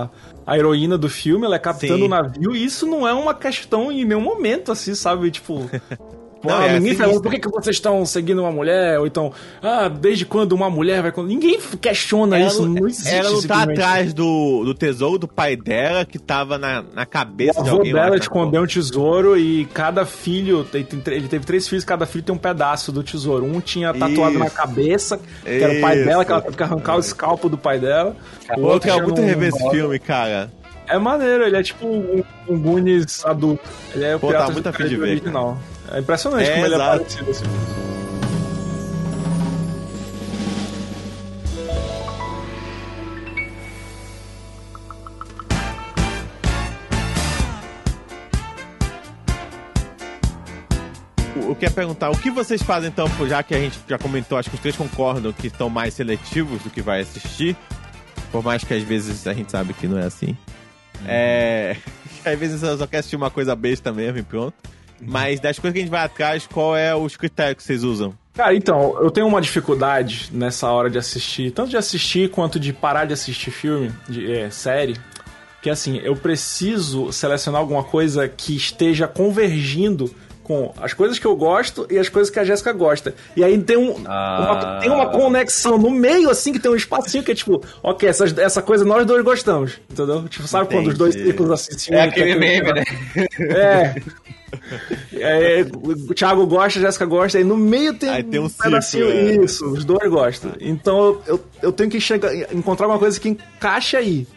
a, a heroína do filme, ela é capitã do navio, e isso não é uma questão em nenhum momento, assim, sabe? Tipo. Pô, Não, é ninguém sinistro. falando, por que, que vocês estão seguindo uma mulher? Ou então, ah, desde quando uma mulher vai. Ninguém questiona Ela isso, não, existe. ela não tá atrás do, do tesouro do pai dela, que tava na, na cabeça O de alguém. dela na escondeu um tesouro e cada filho, ele teve três filhos, cada filho tem um pedaço do tesouro. Um tinha tatuado na Isso. cabeça, que era o pai Isso. dela, que ela teve que arrancar o escalpo do pai dela. O Pô, eu quero tinha muito rever esse filme, cara. É maneiro, ele é tipo um, um Goonies adulto. Ele é o Pô, tá muito de original. É impressionante É, como ele é parecido. Assim. Eu perguntar, o que vocês fazem então, já que a gente já comentou, acho que os três concordam que estão mais seletivos do que vai assistir, por mais que às vezes a gente sabe que não é assim. É. Às vezes eu só quero assistir uma coisa besta mesmo e pronto. Mas das coisas que a gente vai atrás, qual é os critérios que vocês usam? Cara, então, eu tenho uma dificuldade nessa hora de assistir, tanto de assistir quanto de parar de assistir filme, de é, série, que assim, eu preciso selecionar alguma coisa que esteja convergindo com as coisas que eu gosto e as coisas que a Jéssica gosta. E aí tem, um, Ah. uma, tem uma conexão no meio, assim, que tem um espacinho que é tipo, ok, essa, essa coisa nós dois gostamos, entendeu? Tipo, sabe quando os dois Entendi. círculos assim se É unem, aquele que meme, né? é. É, o Thiago gosta, a Jéssica gosta, aí no meio tem, Aí tem um pedacinho. círculo, é. Isso, os dois gostam. Então eu, eu, eu tenho que chegar, encontrar uma coisa que encaixe aí.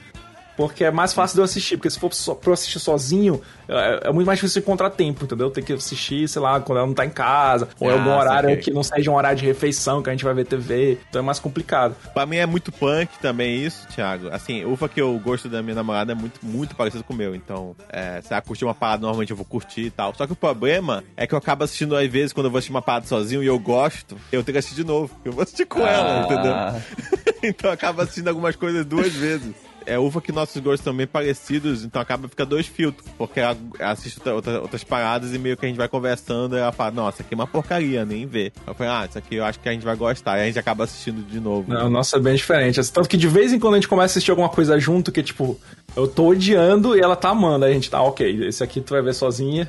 Porque é mais fácil de eu assistir. Porque se for só, pra eu assistir sozinho, é, é muito mais difícil encontrar tempo, entendeu? Tem que assistir, sei lá, quando ela não tá em casa, ou em Ah, algum horário saquei. que não seja um horário de refeição que a gente vai ver TV. Então é mais complicado. Pra mim é muito punk também isso, Thiago. Assim, ufa que eu gosto da minha namorada é muito, muito parecido com o meu. Então, é, se ela curtir uma parada, normalmente eu vou curtir e tal. Só que o problema é que eu acabo assistindo às vezes quando eu vou assistir uma parada sozinho e eu gosto, eu tenho que assistir de novo. Eu vou assistir com ela, Ah. entendeu? então eu acabo assistindo algumas coisas duas vezes. É uva que nossos gostos são bem parecidos, então acaba fica dois filtros, porque ela assiste outra, outra, outras paradas e meio que a gente vai conversando e ela fala, nossa, aqui é uma porcaria, nem vê. Eu falei, ah, isso aqui eu acho que a gente vai gostar, e a gente acaba assistindo de novo. Não, nossa, é bem diferente. Tanto que de vez em quando a gente começa a assistir alguma coisa junto que, tipo, eu tô odiando e ela tá amando. Aí a gente tá, ok, esse aqui tu vai ver sozinha.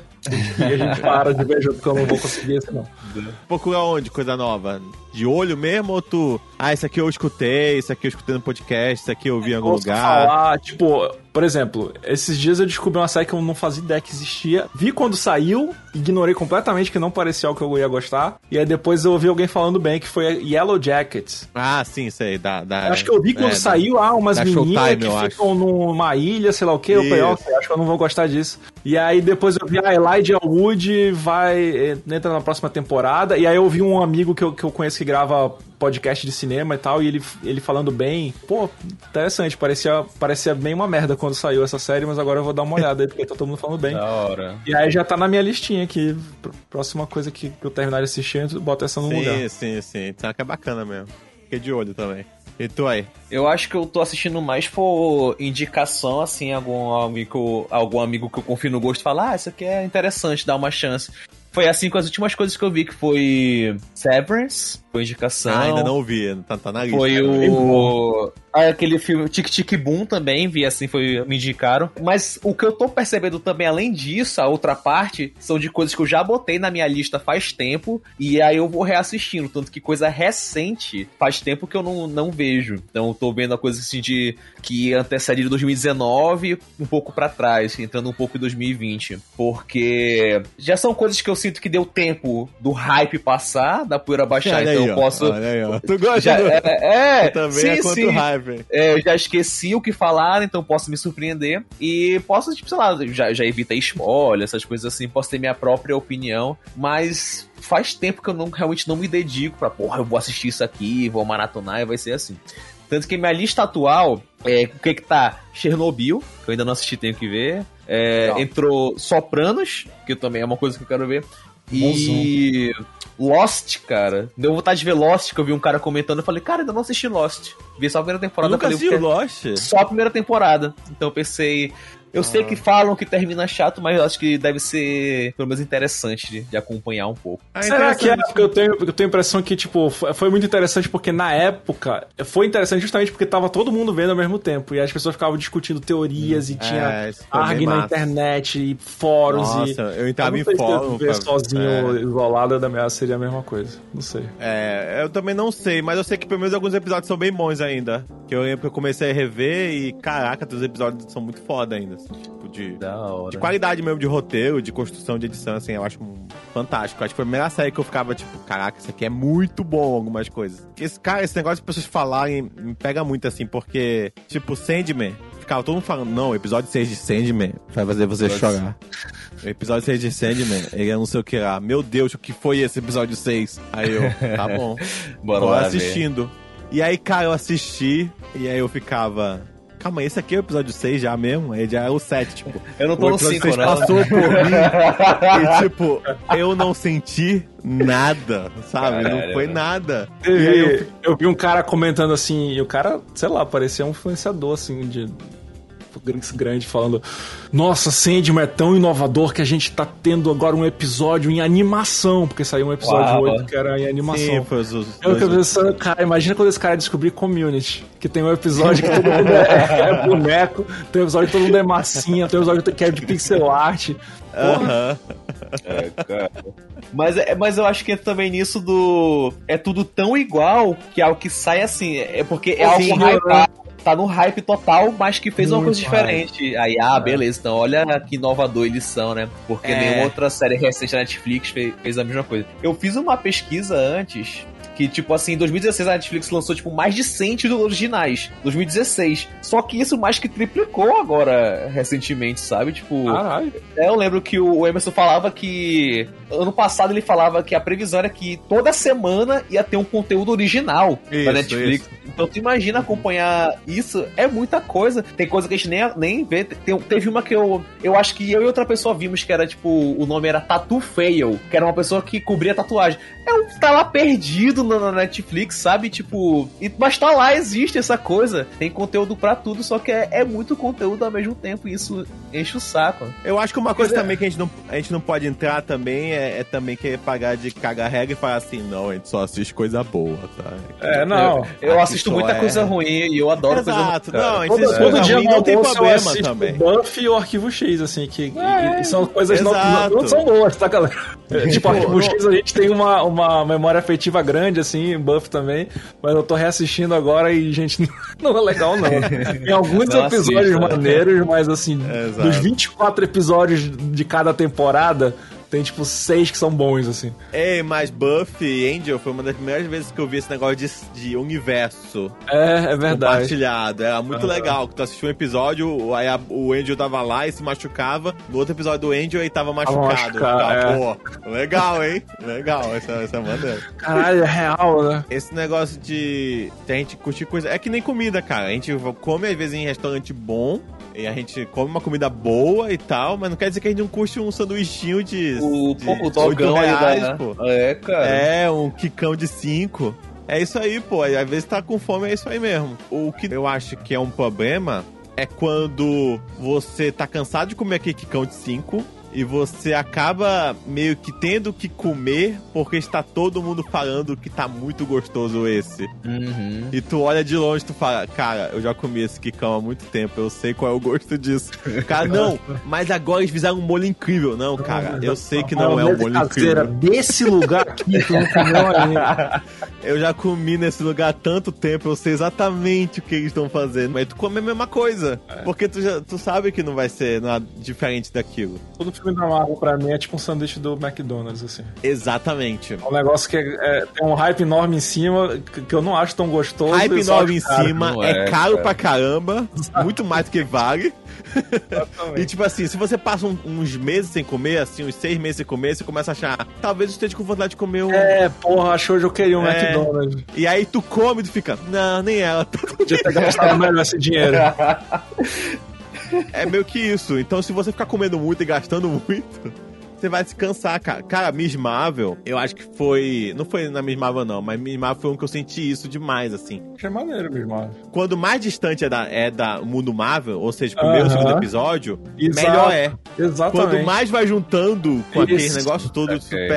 E a gente para de ver junto, porque eu não vou conseguir esse não. Procura onde, coisa nova? De olho mesmo ou tu... Ah, isso aqui eu escutei, isso aqui eu escutei no podcast, isso aqui eu vi em algum lugar. falar, tipo, por exemplo, esses dias eu descobri uma série que eu não fazia ideia que existia. Vi quando saiu, ignorei completamente que não parecia algo que eu ia gostar. E aí depois eu ouvi alguém falando bem que foi Yellow Jackets. Ah, sim, sei, da... da acho que eu vi quando é, saiu, ah, umas meninas Showtime, que eu acho. ficam numa ilha, sei lá o quê. Eu falei, ok, acho que eu não vou gostar disso. E aí depois eu vi, ah, Elijah Wood vai, eh, entra na próxima temporada. E aí eu vi um amigo que eu, que eu conheço que grava podcast de cinema e tal, e ele, ele falando bem. Pô, interessante, parecia, parecia bem uma merda quando saiu essa série, mas agora eu vou dar uma olhada aí, porque tá todo mundo falando bem. Da hora. E aí já tá na minha listinha aqui. Pr- Próxima coisa que que eu terminar de assistir, eu boto essa no lugar. Sim, sim, sim. Então é bacana mesmo. Fiquei de olho também. E tu aí? Eu acho que eu tô assistindo mais por indicação, assim, algum amigo, algum amigo que eu confio no gosto fala, ah, isso aqui é interessante, dá uma chance. Foi assim com as últimas coisas que eu vi, que foi Severance, foi indicação. Ah, ainda não ouvi, tá, tá na lista. Foi bom. o. Aquele filme Tic Tic Boom também, vi assim, foi, me indicaram. Mas o que eu tô percebendo também, além disso, a outra parte, são de coisas que eu já botei na minha lista faz tempo, e aí eu vou reassistindo. Tanto que coisa recente faz tempo que eu não, não vejo. Então eu tô vendo a coisa assim de. que antecede de 2019, um pouco pra trás, entrando um pouco em 2020. Porque já são coisas que eu sinto que deu tempo do hype passar, da poeira baixar, Olha então aí, eu posso. Aí. Tu gosta Já, do... é, é, também sim, é quanto sim. hype. É, eu já esqueci o que falaram, então posso me surpreender. E posso, tipo, sei lá, já, já evita spoiler, essas coisas assim, posso ter minha própria opinião, mas faz tempo que eu não, realmente não me dedico pra, porra, eu vou assistir isso aqui, vou maratonar e vai ser assim. Tanto que minha lista atual, é, o que que tá? Chernobyl, que eu ainda não assisti, tenho que ver. É, entrou Sopranos, que também é uma coisa que eu quero ver. E Lost, cara. Deu vontade de ver Lost, que eu vi um cara comentando. Eu falei, cara, ainda não assisti Lost. Vi só a primeira temporada. Nunca falei, assistiu "Porque- Lost? só a primeira temporada. Então eu pensei. Eu sei que falam que termina chato, mas eu acho que deve ser, pelo menos, interessante de, de acompanhar um pouco. Ah, Será que é? Porque eu tenho, eu tenho a impressão que, tipo, foi muito interessante porque na época. Foi interessante justamente porque tava todo mundo vendo ao mesmo tempo. E as pessoas ficavam discutindo teorias e tinha É, ARG na internet e fóruns e. Nossa, eu entrava não em se fórum. Ver pra- sozinho, é. isolado da minha seria a mesma coisa. Não sei. É, eu também não sei, mas eu sei que pelo menos alguns episódios são bem bons ainda. Que eu lembro que eu comecei a rever e, caraca, os episódios são muito foda ainda. Tipo, de, de qualidade mesmo de roteiro, de construção, de edição, assim, eu acho fantástico. Acho que foi a primeira série que eu ficava, tipo, caraca, isso aqui é muito bom, algumas coisas. Esse, cara, esse negócio de pessoas falarem me pega muito, assim, porque, tipo, Sandman, ficava todo mundo falando, não, episódio 6 de Sandman vai fazer você Episódio chorar. O episódio 6 de Sandman, ele é não sei o que lá. Meu Deus, o que foi esse episódio 6? Aí eu, tá bom. Bora Vou lá ver. assistindo. E aí, cara, eu assisti, e aí eu ficava. Calma, esse aqui é o episódio 6 já mesmo? Aí já é o 7, tipo. Eu não tô no episódio 5, 6 né? passou por mim. e, tipo, eu não senti nada, sabe? Não Caralho. foi nada. E aí eu Eu, eu vi um cara comentando assim, e o cara, sei lá, parecia um influenciador assim de grande falando: Nossa, Sandman é tão inovador que a gente tá tendo agora um episódio em animação, porque saiu um episódio Uau. 8 que era em animação. Sim, foi os, os Eu fico pensando, cara, imagina quando esse cara descobrir Community, que tem um episódio que todo mundo é, é boneco, tem um episódio que todo mundo é massinha, tem um episódio que é de pixel art. Aham. É, cara. Mas, é- mas eu acho que é também nisso do. É tudo tão igual que é o que sai assim. É porque é algo Sim, hypado. Tá no hype total, mas que fez uma Muito coisa diferente. Aí, ah, beleza, então olha que inovador eles são, né? Porque É. nenhuma outra série recente da Netflix fez, fez a mesma coisa. Eu fiz uma pesquisa antes. Que, tipo assim, em 2016 a Netflix lançou, tipo, mais de 100 títulos originais. 2016. Só que isso mais que triplicou agora, recentemente, sabe? Tipo... Caralho. É, eu lembro que o Emerson falava que. Ano passado ele falava que a previsão era que toda semana ia ter um conteúdo original Isso, da Netflix. Então tu imagina acompanhar isso, é muita coisa. Tem coisa que a gente nem, nem vê. Tem- teve uma que eu. Eu acho que eu e outra pessoa vimos que era tipo. O nome era Tattoo Fail, que era uma pessoa que cobria tatuagem. É um tá lá perdido na na Netflix, sabe? Tipo, e- mas tá lá, existe essa coisa. Tem conteúdo pra tudo, só que é, é muito conteúdo ao mesmo tempo. E isso enche o saco. Eu acho que uma coisa é. também que a gente, não, a gente não pode entrar também é, é também querer pagar de cagar regra e falar assim, não, a gente só assiste coisa boa, tá? É, não. Eu Aqui assisto muita é- coisa ruim e eu adoro Exato, coisa ruim. não, a gente Todo, assiste todo dia ruim, no não tem eu problema também. o Buff e o Arquivo X, assim, que, que- e são coisas não, Exato. não são boas, tá, galera? É, tipo, Arquivo X a gente tem uma, uma memória afetiva grande, assim, Buff também, mas eu tô reassistindo agora e, gente, não é legal, não. Tem alguns Não episódios assista. maneiros, mas, assim, Exato. dos 24 episódios de cada temporada, tem, tipo, seis que são bons, assim. Ei, mas Buffy Angel foi uma das primeiras vezes que eu vi esse negócio de, de universo É, é verdade. compartilhado. Era muito legal. Que tu assistiu um episódio, aí a- o Angel tava lá e se machucava. No outro episódio do Angel ele tava machucado. machucado, Tá, é. Pô, legal, hein? Legal, essa, essa é maneira. Caralho, é real, né? Esse negócio de, de a gente curtir coisa. É que nem comida, cara. A gente come às vezes em restaurante bom. E a gente come uma comida boa e tal, mas não quer dizer que a gente não curte um sanduichinho de. O, de o dogão aí reais, da... pô. É, cara. É, um quicão de 5. É isso aí, pô. Às vezes tá com fome, é isso aí mesmo. O que eu acho que é um problema é quando você tá cansado de comer aquele quicão de 5 e você acaba meio que tendo que comer porque está todo mundo falando que tá muito gostoso esse. Uhum. E tu olha de longe tu fala, cara, eu já comi esse quicão há muito tempo, eu sei qual é o gosto disso. Cara, não, mas agora eles fizeram um molho incrível. Não, cara, eu sei que não é um molho incrível. desse lugar aqui que não comeu ainda. Eu já comi nesse lugar há tanto tempo, eu sei exatamente o que eles estão fazendo. Mas tu come a mesma coisa. Porque tu, já, tu sabe que não vai ser nada diferente daquilo. Todo filme da Marvel, pra mim, é tipo um sanduíche do McDonald's, assim. Exatamente. É um negócio que é- é- tem um hype enorme em cima, que, que eu não acho tão gostoso. Hype e enorme em cima, é, é, caro cara. pra caramba, muito mais do que vale. E tipo assim, se você passa um- uns meses sem comer, assim, uns seis meses sem comer, você começa a achar, talvez eu esteja com vontade de comer um. É, porra, acho que hoje eu queria um É. McDonald's. E aí tu come e tu fica, não, nem ela. Podia ter gastado melhor esse dinheiro. É meio que isso. Então, se você ficar comendo muito e gastando muito, você vai se cansar, cara. Cara, Miss Marvel, eu acho que foi. Não foi na Miss Marvel, não, mas Miss Marvel foi um que eu senti isso demais, assim. Achei maneiro mesmo. Quando mais distante é da, é da mundo Marvel, ou seja, primeiro ou Aham. segundo episódio, Exato. melhor é. Exatamente. Quando mais vai juntando com aquele negócio todo de Ok.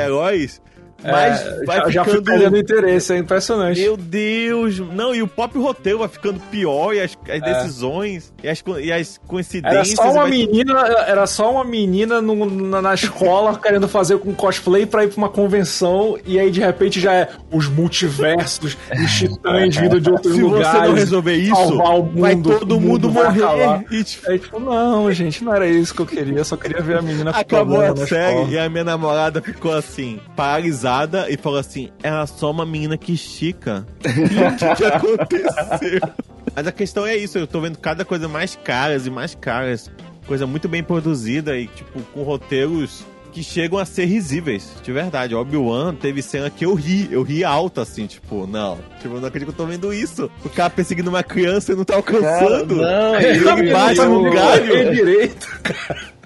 É, mais vai já, já ficando. perdendo interesse, é impressionante. Meu Deus! Não, e o próprio roteiro vai ficando pior, e as, as decisões, e as, e as Era coincidências. só uma menina, era só uma menina no- na, na escola querendo fazer com cosplay pra ir pra uma convenção e aí de repente já é os multiversos, os titãs vindo de outros Se lugares. você não resolver isso, mundo, vai todo mundo, vai morrer. acabar. E, tipo, Aí, tipo, não, gente, não era isso que eu queria, eu só queria ver a menina Acabou a série e a minha namorada ficou assim, paralisada e falou assim: ela é só uma menina que estica. o que, aconteceu? Mas a questão é isso, eu tô vendo cada coisa mais caras e mais caras. Coisa muito bem produzida e, tipo, com roteiros que chegam a ser risíveis, de verdade. Obi-Wan teve cena que eu ri, eu ri alto, assim, tipo, não. Tipo, eu não acredito que eu tô vendo isso. O cara perseguindo uma criança e não tá alcançando. não, e ele ele bate não no galho. direito, cara.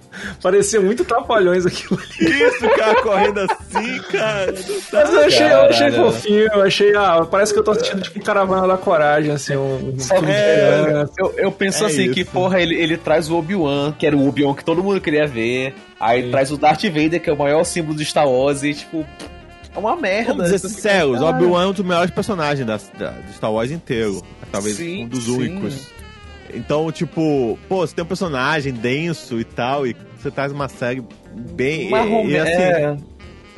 Parecia muito trapalhões aquilo ali. Isso, o cara correndo assim, cara. Mas eu achei, eu achei fofinho, eu achei, ah, parece que eu tô assistindo tipo Caravana da Coragem, assim, um, um É. criança. eu, eu penso É assim, isso. que porra, ele, ele traz o Obi-Wan, que era o Obi-Wan que todo mundo queria ver. Aí Sim. traz o Darth Vader, que é o maior símbolo de Star Wars, e tipo, é uma merda. Vamos dizer sinceros, "Ah, Obi-Wan é um dos melhores personagens da, da, do Star Wars inteiro. Talvez Sim, um dos sim. únicos. Então, tipo, pô, você tem um personagem denso e tal, e você traz uma série bem. Uma e, e assim, é,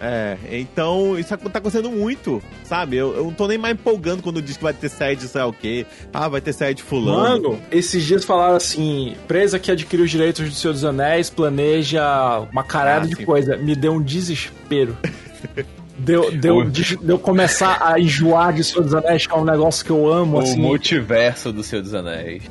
é, então isso tá acontecendo muito, sabe? Eu, eu não tô nem mais empolgando quando diz que vai ter série de sei lá o quê. Ah, vai ter série de fulano. Mano, esses dias falaram assim: empresa que adquiriu os direitos do Senhor dos Anéis planeja uma carada Ah, de sim. coisa. Me deu um desespero. Deu, deu, de, de eu começar a enjoar de Senhor dos Anéis, que é um negócio que eu amo, o assim. multiverso do Senhor dos Anéis.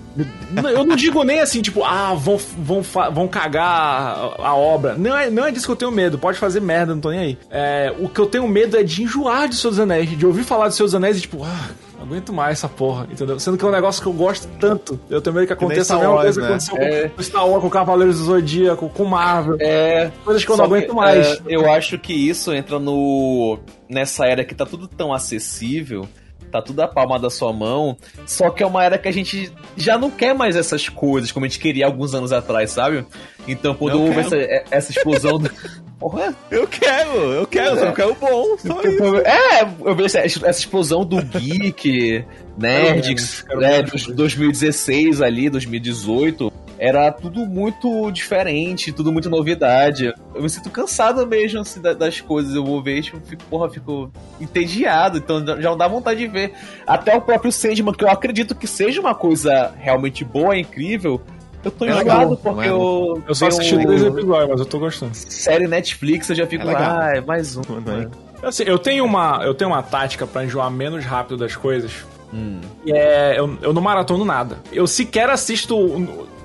Eu não digo nem assim, tipo, ah, vão, vão, vão cagar a, a obra. Não é, não é disso que eu tenho medo. Pode fazer merda, não tô nem aí. É, o que eu tenho medo é de enjoar de Senhor dos Anéis, de ouvir falar de Senhor dos Anéis e tipo, ah, Não aguento mais essa porra, entendeu? Sendo que é um negócio que eu gosto tanto. Eu tenho medo que aconteça a mesma Wars, coisa que né? aconteceu É. com Star Wars, com Cavaleiros do Zodíaco, com Marvel. É. Coisas que eu Só não aguento mais. é, eu acho que isso entra no. nessa era que tá tudo tão acessível, tá tudo à palma da sua mão. Só que é uma era que a gente já não quer mais essas coisas como a gente queria alguns anos atrás, sabe? Então quando houve essa, quero. essa explosão. do... Porra, Eu quero, eu quero, só quero bom. Só isso. É, eu vejo essa, essa explosão do geek, nerd, menos, quero né. 2016 ali, 2018. Era tudo muito diferente, tudo muito novidade. Eu me sinto cansado mesmo assim, da- das coisas. Eu vou ver tipo, fico, porra, fico entediado. Então já não dá vontade de ver. Até o próprio Sandman, que eu acredito que seja uma coisa realmente boa, incrível. Eu tô É enjoado legal, porque é? eu. Eu só assisti um- dois episódios, mas eu tô gostando. Série Netflix, eu já fico, É legal. ah, é mais um. Né? Assim, eu tenho uma, eu tenho uma tática pra enjoar menos rápido das coisas. Hum. E é, eu, eu não maratono nada. Eu sequer assisto,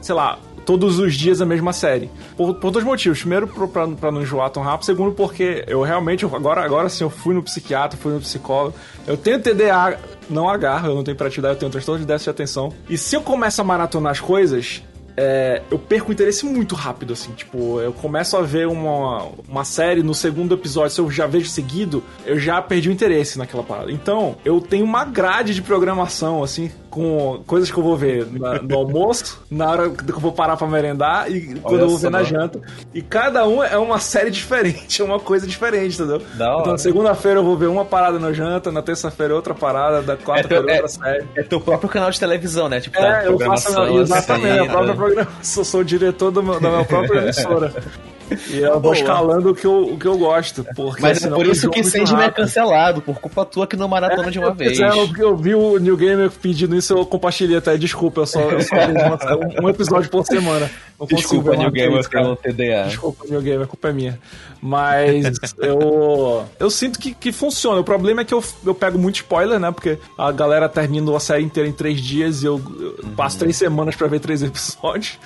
sei lá, todos os dias a mesma série. Por, por dois motivos. Primeiro, pra, pra não enjoar tão rápido. Segundo, porque eu realmente, agora, agora sim, eu fui no psiquiatra, fui no psicólogo. Eu tenho TDA, não agarro, eu não tenho hiperatividade, eu tenho transtorno de déficit de atenção. E se eu começo a maratonar as coisas, é, eu perco o interesse muito rápido, assim. Tipo, eu começo a ver uma, uma série no segundo episódio, se eu já vejo seguido, eu já perdi o interesse naquela parada. Então, eu tenho uma grade de programação, assim, com coisas que eu vou ver na- no almoço, na hora que eu vou parar pra merendar e quando eu vou ver na janta. E cada um é uma série diferente, é uma coisa diferente, entendeu? Da. Então, segunda-feira eu vou ver uma parada na janta, na terça-feira outra parada, da quarta-feira é- outra série. É teu próprio canal de televisão, né? Tipo, É, eu faço exatamente assim, a própria né? programação. Sou o diretor do meu- da minha própria emissora. E eu vou Boa. escalando o que eu, o que eu gosto. Porque, Mas é por isso que Sandman é cancelado, por culpa tua que não maratona de uma Pois vez. é, eu, eu vi o New Gamer pedindo isso, eu compartilhei até. Desculpa, eu só, eu só uma- um episódio por semana. Não Desculpa, New Gamer, pelo TDA. Desculpa, New Gamer, a culpa é minha. Mas eu. Eu sinto que, que funciona. O problema é que eu, eu pego muito spoiler, né? Porque a galera termina a série inteira em três dias e eu, eu passo três semanas pra ver três episódios.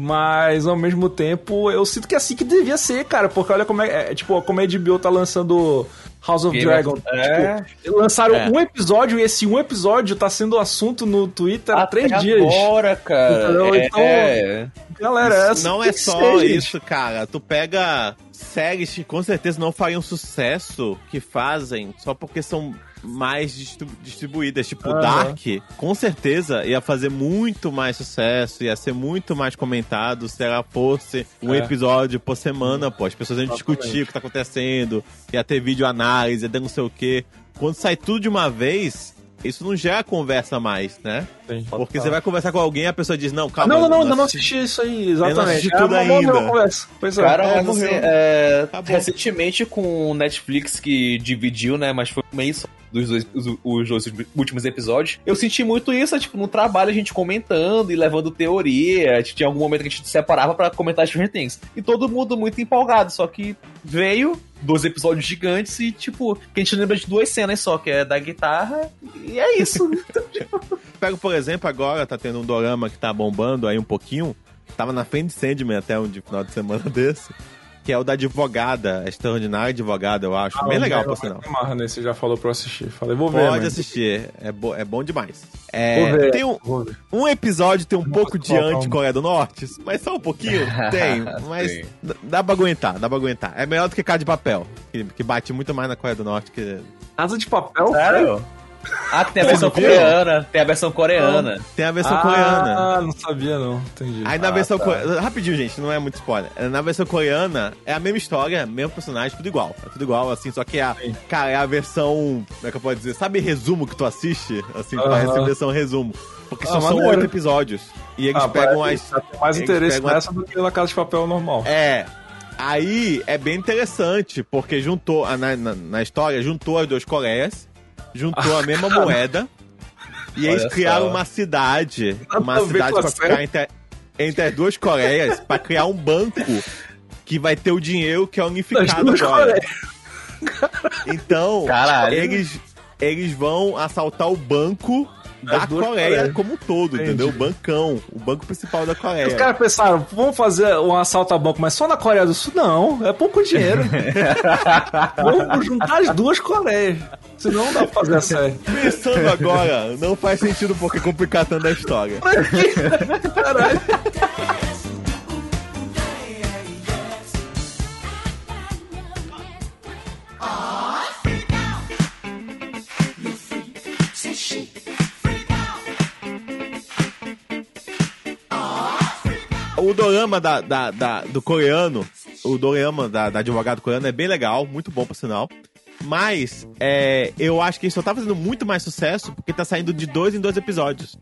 Mas ao mesmo tempo, eu sinto que é assim que devia ser, cara. Porque olha como é. é, tipo, como a HBO tá lançando House of Game Dragon. of- é. Tipo, lançaram É. um episódio e esse um episódio tá sendo assunto no Twitter há três dias. agora, cara. É, Então- é. Galera, é assim não é só isso, cara. Tu pega séries que com certeza não fariam sucesso que fazem só porque são mais distribu- distribuídas. Tipo, Aham. Dark, com certeza ia fazer muito mais sucesso, ia ser muito mais comentado se ela fosse um É. episódio por semana, pô. As pessoas iam Exatamente. discutir o que tá acontecendo, ia ter vídeo análise, ia ter não sei o quê. Quando sai tudo de uma vez, isso não gera conversa mais, né? Sim. Porque você vai conversar com alguém e a pessoa diz, não, calma. não, não, não, eu ainda não assisti." isso aí, exatamente. assisti É tudo boa ainda. conversa. Pois é. Cara, É, mas assim, é, recentemente com o Netflix que dividiu, né? Mas foi mês só dos dois, os, os dois últimos episódios. Eu senti muito isso, tipo, no trabalho a gente comentando e levando teoria. Tinha algum momento que a gente se separava pra comentar Stranger Things. E todo mundo muito empolgado, só que veio dois episódios gigantes e, tipo, que a gente lembra de duas cenas só, que é da guitarra e é isso. Pego, por exemplo, agora tá tendo um dorama que tá bombando aí um pouquinho. Tava na frente de Sandman até um de final de semana desse. Que é o da advogada, a extraordinária advogada, eu acho. Bem legal, por sinal. Marra nesse já falou pra eu assistir. Falei, vou ver. Pode mas- assistir, é, bo é bom demais. Vou É, ver. tem um, Vou ver. um episódio tem um pouco de anti-Coreia do Norte, mas só um pouquinho, tem, mas dá pra aguentar, dá pra aguentar. É melhor do que Casa de Papel, que, que bate muito mais na Coreia do Norte que... Casa de papel? Sério? Ah, tem a versão coreana. Tem a versão coreana. Tem a versão ah, coreana. não sabia não. Entendi. Aí na Ah, versão tá. coreana. Rapidinho, gente, não é muito spoiler. Na versão coreana é a mesma história, mesmo personagem, tudo igual. É tudo igual, assim, só que é a. Sim. Cara, é a versão. Como é que eu posso dizer? Sabe resumo que tu assiste? Assim, Aham. parece a versão resumo. Porque Ah, só são oito episódios. E eles Ah, pegam parece- as. Tem mais interesse pegam a- nessa do que na Casa de Papel normal. É. Aí é bem interessante, porque juntou, na, na, na história, juntou as duas Coreias, juntou a mesma moeda, e eles Olha criaram só. uma cidade, uma cidade pra ficar entre, entre as duas Coreias, pra criar um banco que vai ter o dinheiro que é unificado agora. Então, Caralho. eles eles vão assaltar o banco da Coreia Coreias. como um todo, Entendi. entendeu? O bancão, o banco principal da Coreia. Os caras pensaram, vamos fazer um assalto a banco, mas só na Coreia do Sul? Não, é pouco dinheiro. vamos juntar as duas Coreias. Senão não dá pra fazer a série. Pensando agora, não faz sentido porque complicar tanto a história. Caralho. O dorama da, da- da- do coreano, o dorama da, da advogado coreano é bem legal, muito bom por sinal. Mas é, eu acho que ele só tá fazendo muito mais sucesso porque tá saindo de dois em dois episódios.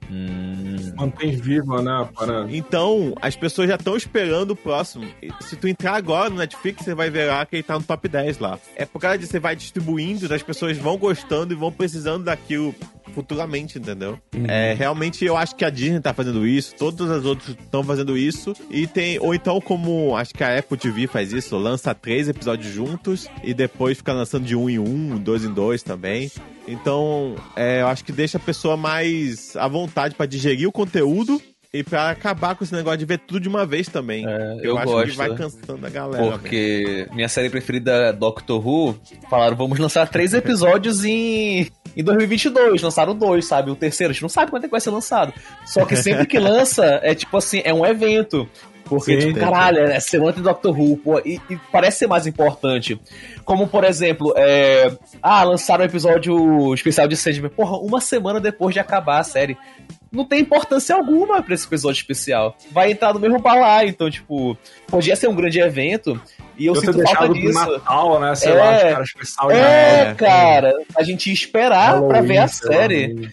Mantém viva, né, a parada. Então, as pessoas já estão esperando o próximo. Se tu entrar agora no Netflix, você vai ver lá que ele tá no top 10 lá. É por causa disso, você vai distribuindo, as pessoas vão gostando e vão precisando daquilo futuramente, entendeu? É, realmente eu acho que a Disney tá fazendo isso, todas as outras estão fazendo isso. E tem, ou então como acho que a Apple TV faz isso, lança três episódios juntos e depois fica lançando de um em um, dois em dois também. Então, é, eu acho que deixa a pessoa mais à vontade pra digerir o conteúdo e pra acabar com esse negócio de ver tudo de uma vez também. É, eu eu acho gosto, que vai cansando a galera. Porque minha série preferida é Doctor Who. Falaram, vamos lançar três episódios em, em 2022. Lançaram dois, sabe? O terceiro, a gente não sabe quando é que vai ser lançado. Só que sempre que lança, é tipo assim, é um evento. Porque, Sim, tipo, caralho, é semana de Doctor Who, pô, e, e parece ser mais importante. Como, por exemplo, é... Ah, lançaram um episódio especial de Sandman. Porra, uma semana depois de acabar a série. Não tem importância alguma pra esse episódio especial. Vai entrar no mesmo balaio, então, tipo... Podia ser um grande evento, e eu, Eu sinto falta disso. Natal, né? Sei É. lá, os caras É, Natal. cara, a gente ia esperar pra Halloween, ver a lá, série. Halloween.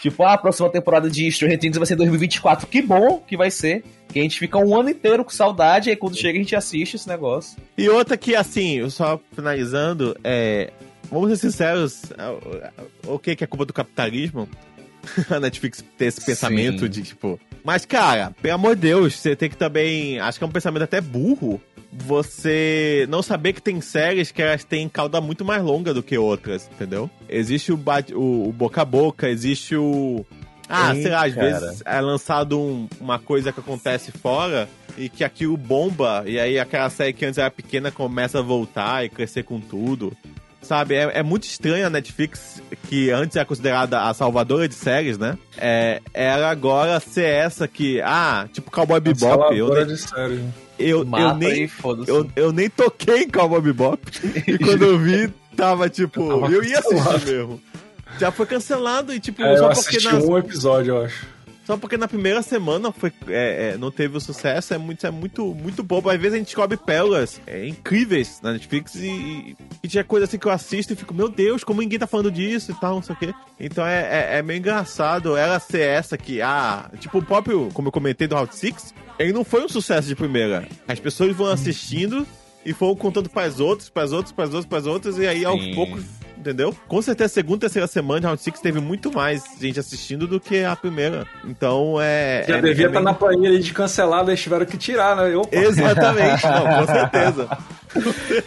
Tipo, ah, a próxima temporada de Stranger Things vai ser em 2024. Que bom que vai ser. Que a gente fica um ano inteiro com saudade, e aí quando chega a gente assiste esse negócio. E outra que, assim, só finalizando, é. Vamos ser sinceros, o- o que que é culpa do capitalismo? A Netflix ter esse pensamento Sim. de, tipo. Mas, cara, pelo amor de Deus, você tem que também. Acho que é um pensamento até burro. Você não saber que tem séries que elas têm cauda muito mais longa do que outras, entendeu? Existe o, bate- o, o boca a boca, existe o. Ah, sei lá, às Cara. vezes é lançado um- uma coisa que acontece fora e que aquilo bomba, e aí aquela série que antes era pequena começa a voltar e crescer com tudo. Sabe, é, é muito estranho a Netflix, que antes era considerada a salvadora de séries, né? É, ela agora ser essa que, ah, tipo Cowboy Bebop, eu, Canceladora nem- de série. eu, eu nem foda-se. eu, eu nem toquei em Cowboy Bebop. e quando eu vi, tava tipo, Tava eu ia assistir mesmo. Já foi cancelado e tipo, É, eu só, porque assisti na, um episódio, eu acho. Só porque na primeira semana foi, é, é, não teve o sucesso, é muito, é muito, muito bobo. Às vezes a gente descobre pérolas é, incríveis na Netflix e, e, e tinha coisa assim que eu assisto e fico, meu Deus, como ninguém tá falando disso e tal, não sei o quê. Então é, é, é meio engraçado ela ser essa que, ah, tipo o próprio, como eu comentei do Route 6, ele não foi um sucesso de primeira. As pessoas vão assistindo e foram contando pras outros, pras outros, pras outros, pras outras, e aí aos Sim. poucos entendeu? Com certeza, a segunda e terceira semana de Round 6 teve muito mais gente assistindo do que a primeira. Então, é... Já é, devia estar meio- na planilha ali de cancelado, eles tiveram que tirar, né? Opa. Exatamente, não, com certeza.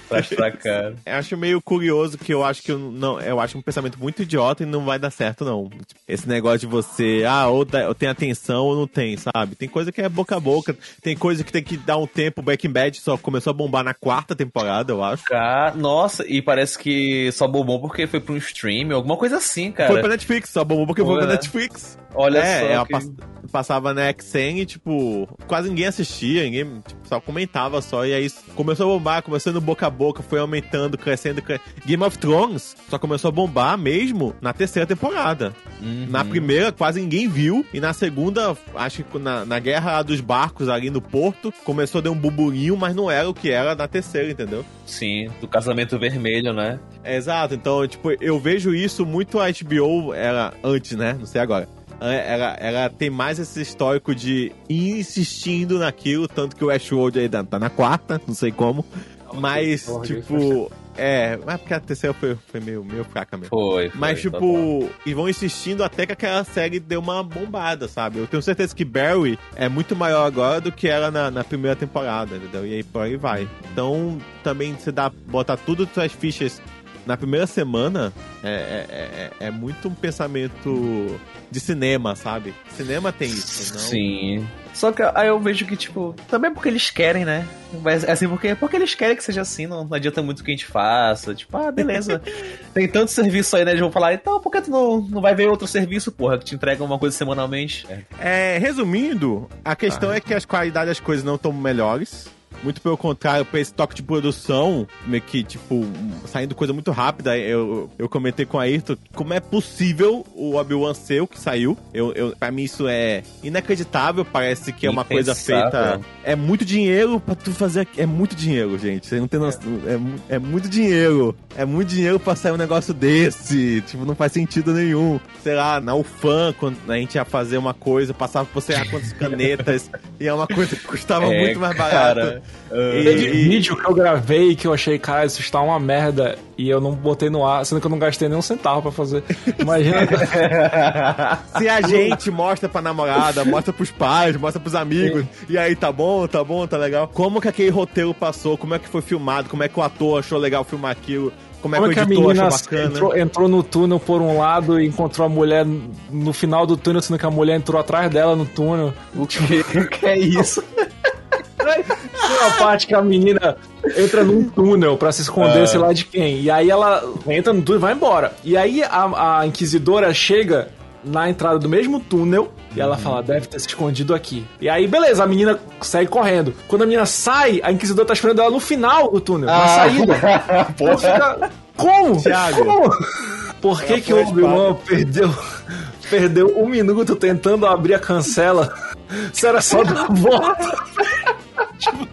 Traz pra cá. Eu acho meio curioso que eu acho que eu não, eu acho um pensamento muito idiota e não vai dar certo não. Esse negócio de você, ah, ou, dá- ou tem atenção ou não tem, sabe? Tem coisa que é boca a boca, tem coisa que tem que dar um tempo. Breaking Bad só começou a bombar na quarta temporada, eu acho. Cara, nossa, e parece que só bombou porque foi pra um stream, alguma coisa assim, cara. Foi pra Netflix, só bombou porque foi Foi, pra né? Netflix. Olha é, só. que- pass- passava na XN e, tipo, quase ninguém assistia, ninguém tipo, só comentava só. E aí começou a bombar, começou no boca a boca, foi aumentando, crescendo, cre... Game of Thrones só começou a bombar mesmo na terceira temporada. Uhum. Na primeira, quase ninguém viu. E na segunda, acho que na, na guerra dos barcos ali no porto, começou a dar um burburinho, mas não era o que era na terceira, entendeu? Sim, do casamento vermelho, né? É, Exato, então, tipo, eu vejo isso muito a HBO, era antes, né? Não sei agora. É, Ela, ela tem mais esse histórico de ir insistindo naquilo, tanto que o Westworld aí tá tá na quarta, não sei como. Mas, tipo, é. Mas porque a terceira foi, foi meio, meio fraca mesmo. Foi. foi Mas, total. tipo, e vão insistindo até que aquela série deu uma bombada, sabe? Eu tenho certeza que Barry é muito maior agora do que era na, na primeira temporada, entendeu? E aí por aí vai. Então, também você dá, botar tudo as suas fichas na primeira semana é, é, é, é muito um pensamento de cinema, sabe? Cinema tem isso, não? Sim. Só que aí eu vejo que, tipo, também porque eles querem, né? Mas assim, porque, porque eles querem que seja assim, não, não adianta muito que a gente faça. Tipo, ah, beleza. Tem tanto serviço aí, né? Eles vão falar, então por que tu não, não vai ver outro serviço, porra, que te entrega uma coisa semanalmente? É, resumindo, a questão Ah. é que as qualidades das coisas não estão melhores. Muito pelo contrário, pra esse toque de produção, meio que, tipo, saindo coisa muito rápida, eu, eu comentei com a Ayrton como é possível o Obi-Wan ser o que saiu. Eu, eu, pra mim isso é inacreditável, parece que é uma coisa Impensável. feita... É muito dinheiro pra tu fazer... É muito dinheiro, gente. Você não tem noção. É, é muito dinheiro. É muito dinheiro pra sair um negócio desse. Tipo, não faz sentido nenhum. Sei lá, na UFAM, quando a gente ia fazer uma coisa, passava por sei lá quantas canetas, e é uma coisa que custava É, muito mais cara. barato. Teve E, vídeo que eu gravei que eu achei, cara, isso está uma merda. E eu não botei no ar, sendo que eu não gastei nem um centavo pra fazer. Imagina. se a gente mostra pra namorada, mostra pros pais, mostra pros amigos, e aí tá bom, tá bom, tá legal. Como que aquele roteiro passou, como é que foi filmado, como é que o ator achou legal filmar aquilo, como é Como é que que o a editor menina achou bacana. entrou, entrou no túnel por um lado e encontrou a mulher no final do túnel, sendo que a mulher entrou atrás dela no túnel? O que, o que é isso? Tem uma parte que a menina entra num túnel pra se esconder, sei lá de quem. E aí ela entra no túnel e vai embora. E aí a, a inquisidora chega na entrada do mesmo túnel e ela fala, deve ter se escondido aqui. E aí, beleza, a menina segue correndo. Quando a menina sai, a inquisidora tá esperando ela no final do túnel, na saída. Ela fica, Como? Thiago. Como? Por que, que o Obi-Wan perdeu, perdeu um minuto tentando abrir a cancela? Se era só dar volta. Tipo,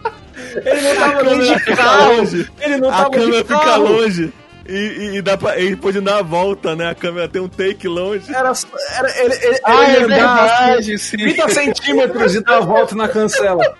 ele não tava nem de fica carro. longe. Ele não a tava câmera de fica carro. longe. E, e, e dá pra, ele pode dar a volta, né? A câmera tem um take longe. Era, era ele, ele, Ah, ele é verdade, sim. 30 centímetros e dar a volta na cancela.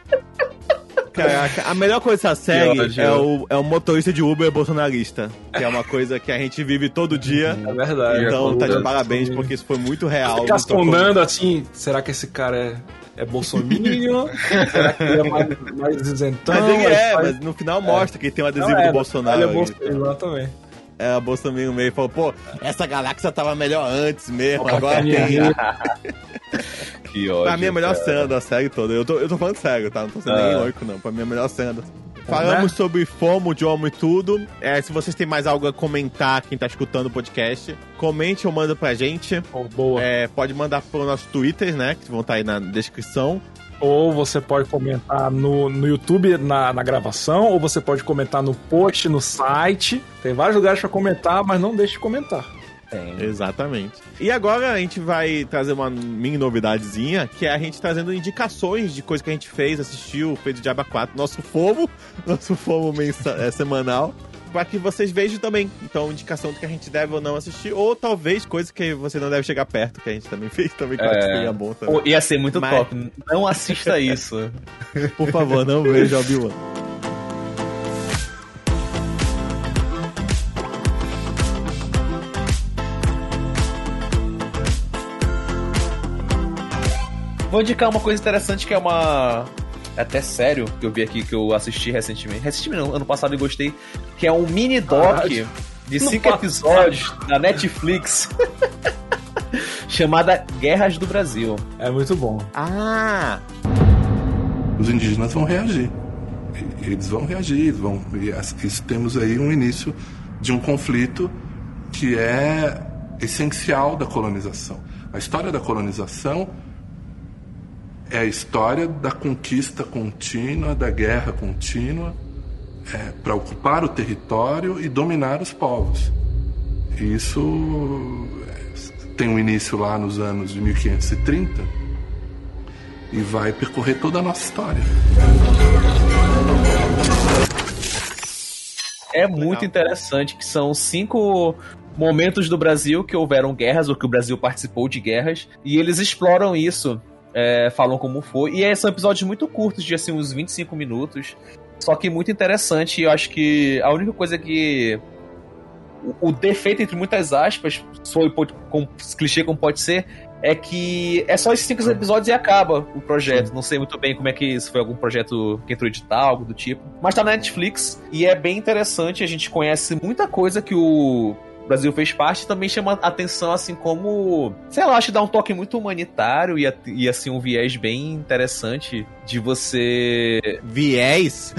Caraca, a melhor coisa dessa série ódio. é o, é o motorista de Uber bolsonarista. Que é uma coisa que a gente vive todo dia. É verdade. Então tá de parabéns, porque isso foi muito real. Ficar sondando assim, será que esse cara é, é bolsominion? será que ele é mais, mais isentão? Mas ele é, faz- mas no final mostra que tem um adesivo Não, é, do Bolsonaro. Ele é ali. Bolsonaro, exatamente. É, a Bolsonaro meio falou, pô, essa galáxia tava melhor antes mesmo, Opa, agora minha tem. Que ódio. Pra mim é a melhor cara. cena da série toda. Eu tô, eu tô falando sério, tá? Não tô sendo Ah. nem louco, não. Pra mim é a melhor cena da Falamos sobre FOMO, de homo e tudo. É, se vocês têm mais algo a comentar, quem tá escutando o podcast, comente ou manda pra gente. Oh, boa. É, pode mandar pro nosso Twitter, né? Que vão estar aí na descrição. Ou você pode comentar no, no YouTube na, na gravação, ou você pode comentar no post, no site. Tem vários lugares pra comentar, mas não deixe de comentar. Tem. Exatamente. E agora a gente vai trazer uma mini novidadezinha, que é a gente trazendo indicações de coisa que a gente fez, assistiu, fez o Diaba 4, nosso FOMO, nosso FOMO mensa, é, semanal, para que vocês vejam também. Então, indicação do que a gente deve ou não assistir, ou talvez coisa que você não deve chegar perto, que a gente também fez, também que É. seria bom também. Ia ser muito Mas- top. Não assista isso. Por favor, não veja Obi-Wan. Vou indicar uma coisa interessante que é uma. É até sério, que eu vi aqui que eu assisti recentemente. Recentemente, não, ano passado e gostei. Que é um mini doc Caralho. de cinco episódios da Netflix. chamada Guerras do Brasil. É muito bom. Ah! os indígenas vão reagir. Eles vão reagir, vão. e Isso temos aí um início de um conflito que é essencial da colonização. A história da colonização é a história da conquista contínua, da guerra contínua, é, para ocupar o território e dominar os povos. E isso é, tem um início lá nos anos de 1530 e vai percorrer toda a nossa história. É muito interessante que são cinco momentos do Brasil que houveram guerras, ou que o Brasil participou de guerras, e eles exploram isso, é, falam como foi, e é, são episódios muito curtos, de assim, uns 25 minutos, só que muito interessante, e eu acho que a única coisa que... O, o defeito, entre muitas aspas, foi com, clichê como pode ser, é que é só esses cinco episódios e acaba o projeto. Não sei muito bem como é que se foi algum projeto que entrou edital, algo do tipo. Mas tá na Netflix e é bem interessante. A gente conhece muita coisa que o o Brasil fez parte, também chama atenção, assim, como, sei lá, acho que dá um toque muito humanitário e, e assim, um viés bem interessante de você. Viés?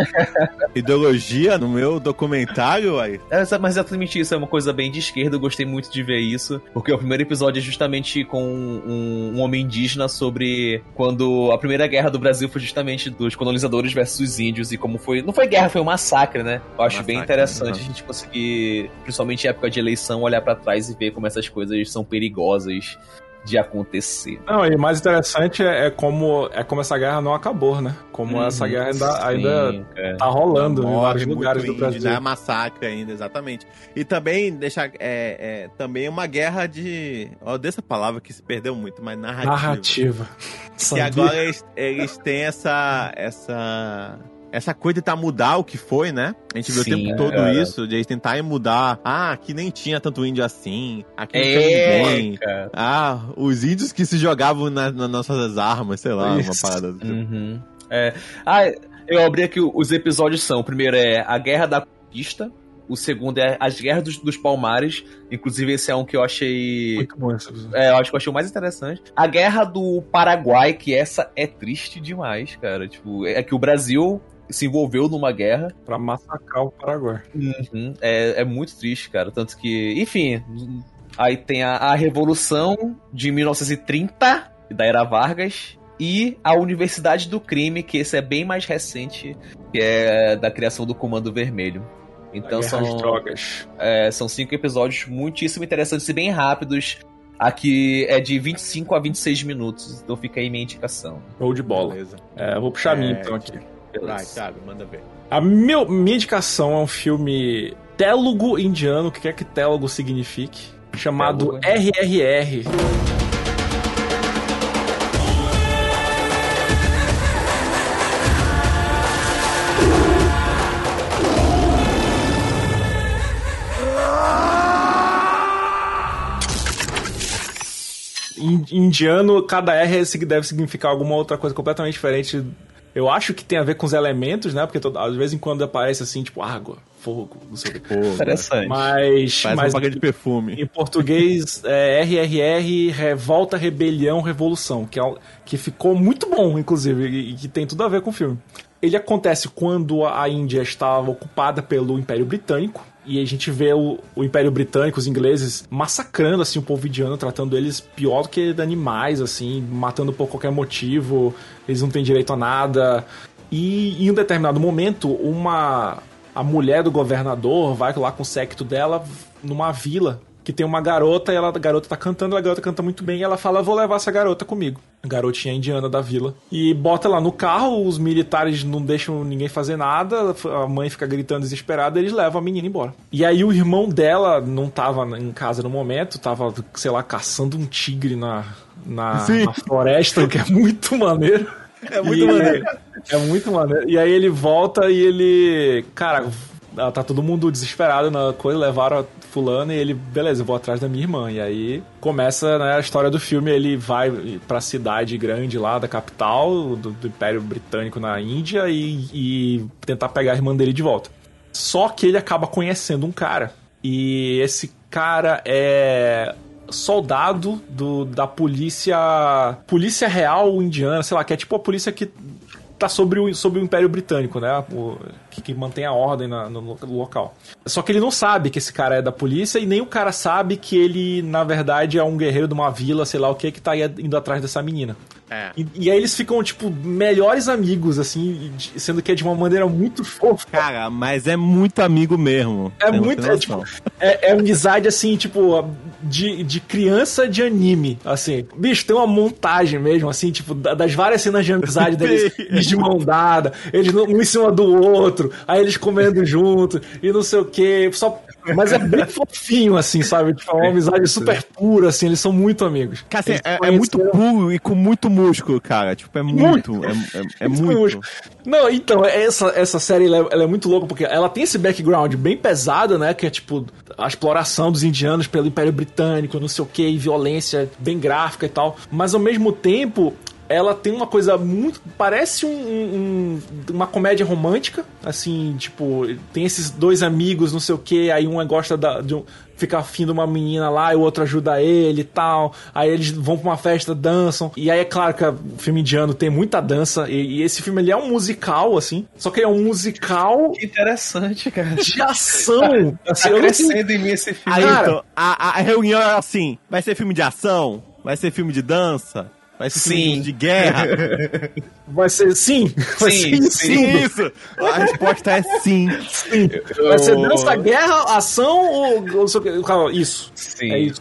Ideologia no meu documentário, aí. É, mas exatamente isso, é uma coisa bem de esquerda, eu gostei muito de ver isso, porque o primeiro episódio é justamente com um, um homem indígena sobre quando a primeira guerra do Brasil foi justamente dos colonizadores versus os índios e como foi. Não foi guerra, foi um massacre, né? Eu acho massacre, bem interessante a gente conseguir, principalmente principalmente em época de eleição, olhar para trás e ver como essas coisas são perigosas de acontecer. Não, e mais interessante é, é, como é como essa guerra não acabou, né? Como uhum, essa guerra ainda, sim, ainda é. tá rolando em vários lugares do Brasil. Ainda é massacre ainda, exatamente. E também deixar é, é também uma guerra de, ó, dessa palavra que se perdeu muito, mas narrativa. Narrativa. E agora eles, eles têm essa essa essa coisa de tentar mudar o que foi, né? A gente viu Sim, o tempo todo cara. isso, de eles tentarem mudar. Ah, aqui nem tinha tanto índio assim. Aqui não é, tinha ninguém. Cara. Ah, os índios que se jogavam na, nas nossas armas, sei lá, isso. uma parada assim. Uhum. É. Ah, eu abri aqui os episódios são. O primeiro é a Guerra da Conquista. O segundo é As Guerras dos, dos, Palmares. Inclusive, esse é um que eu achei. Muito bom esse É, eu acho que eu achei o mais interessante. A Guerra do Paraguai, que essa é triste demais, cara. Tipo, é que o Brasil se envolveu numa guerra. para massacrar o Paraguai. Uhum. É, é muito triste, cara. Tanto que, enfim, aí tem a, a Revolução de 1930, da Era Vargas, e a Universidade do Crime, que esse é bem mais recente, que é da criação do Comando Vermelho. Então são. Drogas. É, são cinco episódios muitíssimo interessantes e bem rápidos. Aqui é de 25 a 26 minutos, então fica aí minha indicação. Ou de bola. É, vou puxar é, a minha então aqui. Vai, Thiago, manda ver. A meu, minha indicação é um filme télogo indiano, o que quer que télogo signifique, chamado RRR. indiano, cada R deve significar alguma outra coisa completamente diferente eu acho que tem a ver com os elementos, né? Porque todo, às vezes em quando aparece assim, tipo, água, fogo, não sei o que. Interessante. Mas. Parece mas, de perfume. Em português, é RRR, Revolta, Rebelião, Revolução, que, é, que ficou muito bom, inclusive, e que tem tudo a ver com o filme. Ele acontece quando a Índia estava ocupada pelo Império Britânico, e a gente vê o, o, Império Britânico, os ingleses, massacrando assim o povo indiano, tratando eles pior do que animais, assim, matando por qualquer motivo, eles não têm direito a nada. E em um determinado momento, uma a mulher do governador vai lá com o séquito dela numa vila que tem uma garota e ela, a garota tá cantando, a garota canta muito bem e ela fala: Vou levar essa garota comigo. A garotinha indiana da vila. E bota lá no carro, os militares não deixam ninguém fazer nada, a mãe fica gritando desesperada, eles levam a menina embora. E aí o irmão dela não tava em casa no momento, tava, sei lá, caçando um tigre na, na, na floresta, o que é muito maneiro. É muito e, maneiro. É muito maneiro. E aí ele volta e ele. Cara, tá todo mundo desesperado na coisa, levaram a fulano e ele, beleza, eu vou atrás da minha irmã. E aí começa né, a história do filme, ele vai pra cidade grande lá da capital do, do Império Britânico na Índia e, e tentar pegar a irmã dele de volta. Só que ele acaba conhecendo um cara. E esse cara é soldado do, da polícia polícia real indiana, sei lá, que é tipo a polícia que tá sobre o, sobre o Império Britânico, né? O, que, que, mantém a ordem na, no, no, local. Só que ele não sabe que esse cara é da polícia e nem o cara sabe que ele, na verdade, é um guerreiro de uma vila, sei lá o que, que tá indo atrás dessa menina. É. E, e, aí eles ficam, tipo, melhores amigos, assim, sendo que é de uma maneira muito fofa. Cara, mas é muito amigo mesmo. É muito. É, tipo, é, é amizade, assim, tipo, de, de criança de anime, assim. Bicho, tem uma montagem mesmo, assim, tipo, das várias cenas de amizade deles, eles de mão dada, eles um em cima do outro, aí eles comendo junto, e não sei o que. Só Mas é bem fofinho, assim, sabe? Tipo, é uma amizade super pura, assim, eles são muito amigos. Cara, assim, é, é muito puro e com muito músculo, cara. Tipo, é muito. É, é, é muito. Não, então, essa, essa série ela é, ela é muito louca porque ela tem esse background bem pesado, né? Que é tipo a exploração dos indianos pelo Império Britânico, não sei o que, e violência bem gráfica e tal. Mas ao mesmo tempo. Ela tem uma coisa muito. Parece um, um- uma comédia romântica. Assim, tipo, tem esses dois amigos, não sei o que, aí um gosta da, de um. Fica afim de uma menina lá e o outro ajuda ele e tal. Aí eles vão pra uma festa, dançam. E aí é claro que o filme indiano tem muita dança. E, e esse filme ele é um musical, assim. Só que é um musical Que interessante, cara. de ação. Assim, Tá eu não sei- crescendo em mim esse filme. Aí, Cara- então, a, a reunião é assim: vai ser filme de ação? Vai ser filme de dança? Vai ser Sim. de guerra? Vai ser sim. Vai Sim, ser sim. Isso! A resposta é sim. sim. Vai ser dança, guerra, ação ou. ou Isso. Sim. É isso.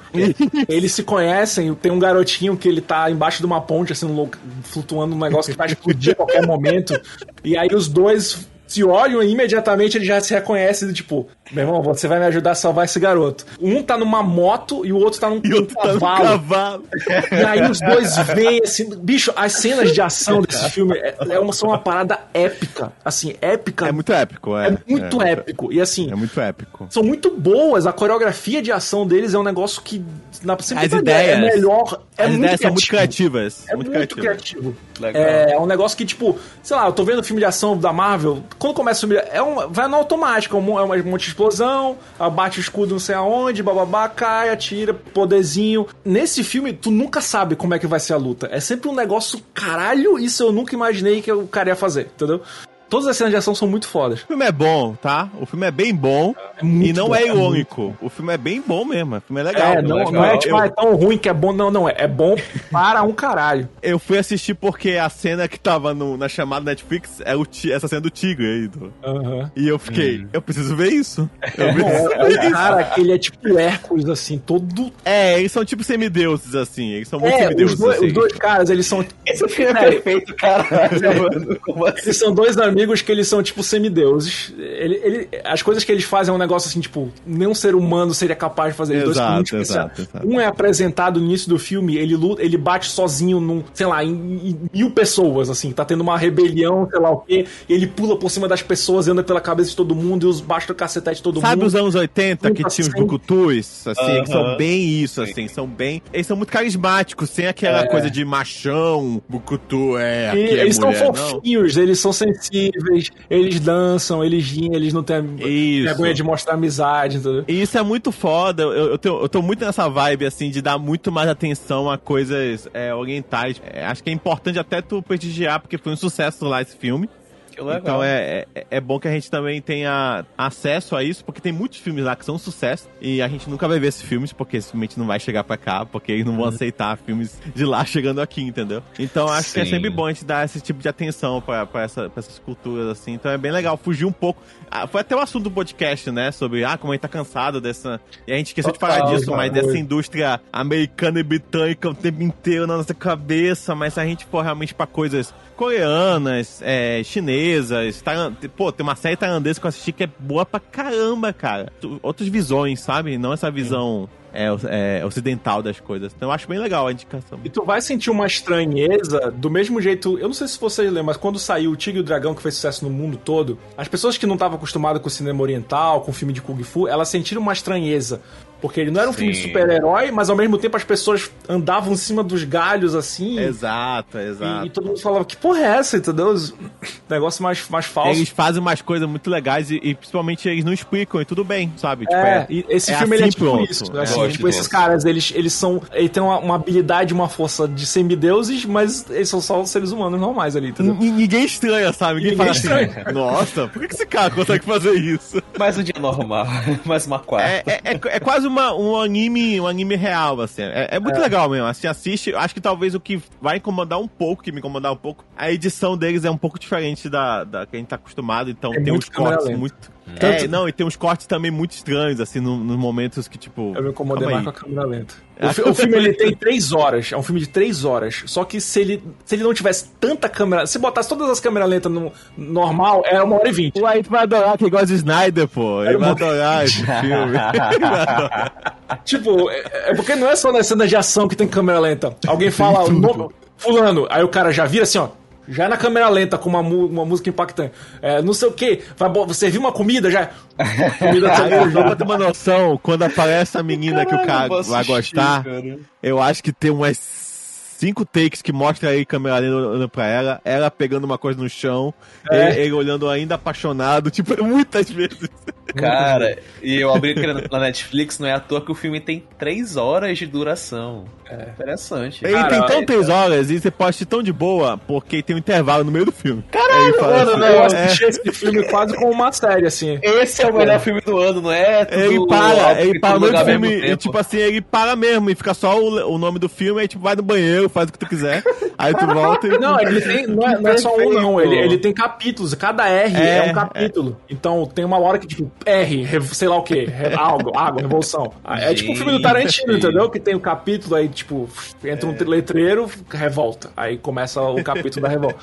Eles se conhecem, tem um garotinho que ele tá embaixo de uma ponte, assim, flutuando um negócio que vai explodir a qualquer momento. E aí os dois se olham e imediatamente ele já se reconhece, tipo, meu irmão, você vai me ajudar a salvar esse garoto. Um tá numa moto e o outro tá num, E outro tá no cavalo. cavalo. E aí os dois veem assim. Bicho, as cenas de ação desse filme é, é uma, são uma parada épica. Assim, épica. É muito épico, é. É muito épico. E assim, É muito épico. são muito boas. A coreografia de ação deles é um negócio que. Na As é ideias. melhor. É As muito ideias são muito criativo. criativas. É muito, criativo. Legal. É, é um negócio que, tipo, sei lá, eu tô vendo filme de ação da Marvel. Quando começa o filme, é um, vai no automático. É um, é um monte de explosão, abate o escudo não sei aonde, bababá, cai, atira, poderzinho. Nesse filme, tu nunca sabe como é que vai ser a luta. É sempre um negócio, caralho, isso eu nunca imaginei que o cara ia fazer, entendeu? Todas as cenas de ação são muito fodas. O filme é bom, tá? O filme é bem bom. muito e não bom, é é irônico. O filme é bem bom mesmo. O filme é legal. É, não, legal. não é tipo, Eu- ah, é tão ruim que é bom, não, não. É, é bom para um caralho. Eu fui assistir porque a cena que tava no- na chamada Netflix é o essa cena do tigre aí. Do... E eu fiquei, eu preciso ver isso. Eu preciso É ver o isso. cara que ele é tipo Hércules, assim, todo. É, eles são tipo semideuses, assim. Eles são muito É, os semideuses, dois, assim. os dois caras, eles são. Esse filme é É. perfeito, assim? Eles são dois amigos que eles são, tipo, semideuses. Ele, ele, as coisas que eles fazem é um negócio assim, tipo, nenhum ser humano seria capaz de fazer. Eles dois são Exato, exato, exato. Um é apresentado no início do filme, ele luta, ele bate sozinho num, sei lá, em, em mil pessoas, assim, tá tendo uma rebelião, sei lá o quê. Ele pula por cima das pessoas, anda pela cabeça de todo mundo e os baixa o cacetete de todo Sabe mundo. os anos 80 que tinha os sei. brucutus? Assim, eles são Aham. bem isso, assim, são bem. Eles são muito carismáticos, sem aquela coisa de machão, brucutu, é, E é eles mulher, são não. fofinhos, eles são sensíveis, eles dançam, eles riem, eles não têm Isso. vergonha de mostrar amizade, entendeu? E isso é muito foda. Eu, eu, tô, eu tô muito nessa vibe, assim, de dar muito mais atenção a coisas é, orientais. É, acho que é importante até tu prestigiar, porque foi um sucesso lá esse filme. Que legal. Então é, é, é bom que a gente também tenha acesso a isso, porque tem muitos filmes lá que são um sucesso e a gente nunca vai ver esses filmes, porque simplesmente não vai chegar pra cá, porque eles não vão aceitar filmes de lá chegando aqui, entendeu? Então acho que é Sim. sempre bom a gente dar esse tipo de atenção pra, pra, essa, pra essas culturas, assim. Então é bem legal fugir um pouco. Ah, foi até o assunto do podcast, né? Sobre ah, como a gente tá cansado dessa. E a gente esqueceu de Total, falar disso, cara. mas dessa indústria americana e britânica o tempo inteiro na nossa cabeça. Mas se a gente for realmente pra coisas coreanas, é, chinesas, tailan- pô, tem uma série tailandesa que eu assisti que é boa pra caramba, cara. Outras visões, sabe? Não essa visão é, é, ocidental das coisas. Então eu acho bem legal a indicação. E tu vai sentir uma estranheza do mesmo jeito. Eu não sei se vocês lembram, mas quando saiu o Tigre e o Dragão, que fez sucesso no mundo todo, as pessoas que não estavam acostumadas com o cinema oriental, com o filme de Kung Fu, elas sentiram uma estranheza. Porque ele não era um filme de Sim. super-herói, mas ao mesmo tempo as pessoas andavam em cima dos galhos assim. Exato, E, exato. e todo mundo falava, que porra é essa, entendeu? Os- Negócio mais, mais falso. Eles fazem umas coisas muito legais e, e principalmente eles não explicam e tudo bem, sabe? Tipo, É, e esse é filme ele é assim, tipo pronto. isso. É. Assim, Gosto tipo, esses caras, eles, eles são. Ele tem uma, uma habilidade, uma força de semideuses, mas eles são só seres humanos normais ali, entendeu? N- Ninguém estranha, sabe? Ninguém, Ninguém fala assim, nossa, por que que esse cara consegue fazer isso? Mais um dia normal, mais uma quarta. É, é, é, é quase uma, um anime, um anime real, assim. É, é muito legal mesmo. Assim, assiste. Acho que talvez o que vai incomodar um pouco, que me incomodar um pouco, a edição deles é um pouco diferente da, da que a gente tá acostumado. Então É tem muito uns cortes câmera lenta. muito. É, não, e tem uns cortes também muito estranhos, assim, no- nos momentos que, tipo. Eu me incomodei mais aí. com a câmera lenta. O, fi- o filme ele tem três horas. É um filme de três horas. Só que se ele, se ele não tivesse tanta câmera. Se botasse todas as câmeras lentas no normal, é uma hora e vinte. Ué, tu vai adorar quem gosta de Snyder, pô. Ele Era vai adorar esse filme. Ele. Tipo, é, é porque não é só nas cenas de ação que tem câmera lenta. Alguém fala, o nome- Fulano, aí o cara já vira assim, ó. Já na câmera lenta, com uma, uma música impactante. É, não sei o que, vai servir uma comida já. Comida Aí, também, só pra ter uma noção, quando aparece a menina que o cara vai assistir, gostar, cara. eu acho que tem umas cinco takes que mostra aí câmera lenta olhando pra ela, ela pegando uma coisa no chão, É. ele, ele olhando ainda apaixonado, tipo, muitas vezes. Cara, e eu abri aqui na- Netflix, não é à toa que o filme tem três horas de duração. É. Interessante. Ele Cara, tem tão é- três horas e você pode assistir tão de boa, porque tem um intervalo no meio do filme. Caralho, mano, assim, velho, Eu é, assisti esse filme quase como uma série, assim. Esse é o melhor filme do ano, não é? Tudo Ele para, ele para mesmo filme e, tipo assim, ele para mesmo e fica só o, o nome do filme, aí tipo, vai no banheiro, faz o que tu quiser, aí tu volta e... Não, ele tem. Não é, não é só um, não. Ele, ele tem capítulos. Cada R é, É, um capítulo. Então tem uma hora que, tipo, R, sei lá o quê. algo, água, revolução. É tipo o filme do Tarantino, entendeu? Que tem o capítulo aí, tipo, entra um letreiro, revolta. Aí começa o capítulo da revolta.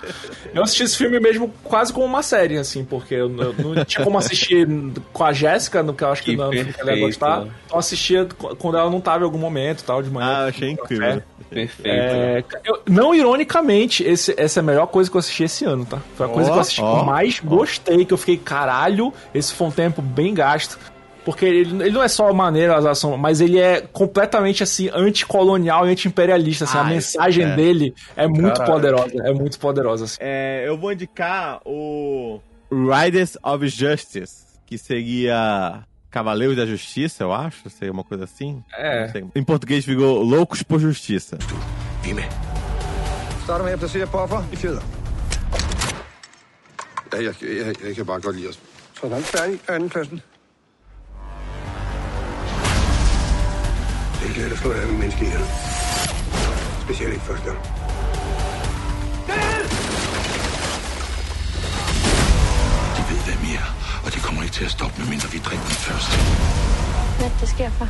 Eu assisti esse filme mesmo quase como uma série, assim, porque eu, eu não tinha como assistir com a Jéssica, no que eu acho que Que não ela ia gostar. Então eu assistia quando ela não tava em algum momento tal, de manhã. Ah, achei incrível. Perfeito. É, eu- não ironicamente, esse, essa é a melhor coisa que eu assisti esse ano, tá? Foi a coisa Ó, que eu assisti que eu mais gostei, que eu fiquei, caralho, esse foi um tempo bem gasto. Porque ele, ele não é só maneiro as ações, mas ele é completamente assim, anticolonial e anti-imperialista. Assim, a Ah, mensagem é. dele é muito Caralho. poderosa. É muito poderosa. Assim. É, eu vou indicar o Riders of Justice, que seria Cavaleiros da Justiça, eu acho, seria uma coisa assim. É. Em português ficou Loucos por Justiça. Dime. Starter med at placere buffer i fjeder. Ja, jeg, jeg, jeg kan bare godt lide os. Sådan, færdig. Anden pladsen. Det er ikke let at slå et andet menneske ihjel. Specielt ikke første gang. De ved, hvem I er, og det kommer ikke til at stoppe, medmindre vi dræber dem først. Hvad det, der sker for?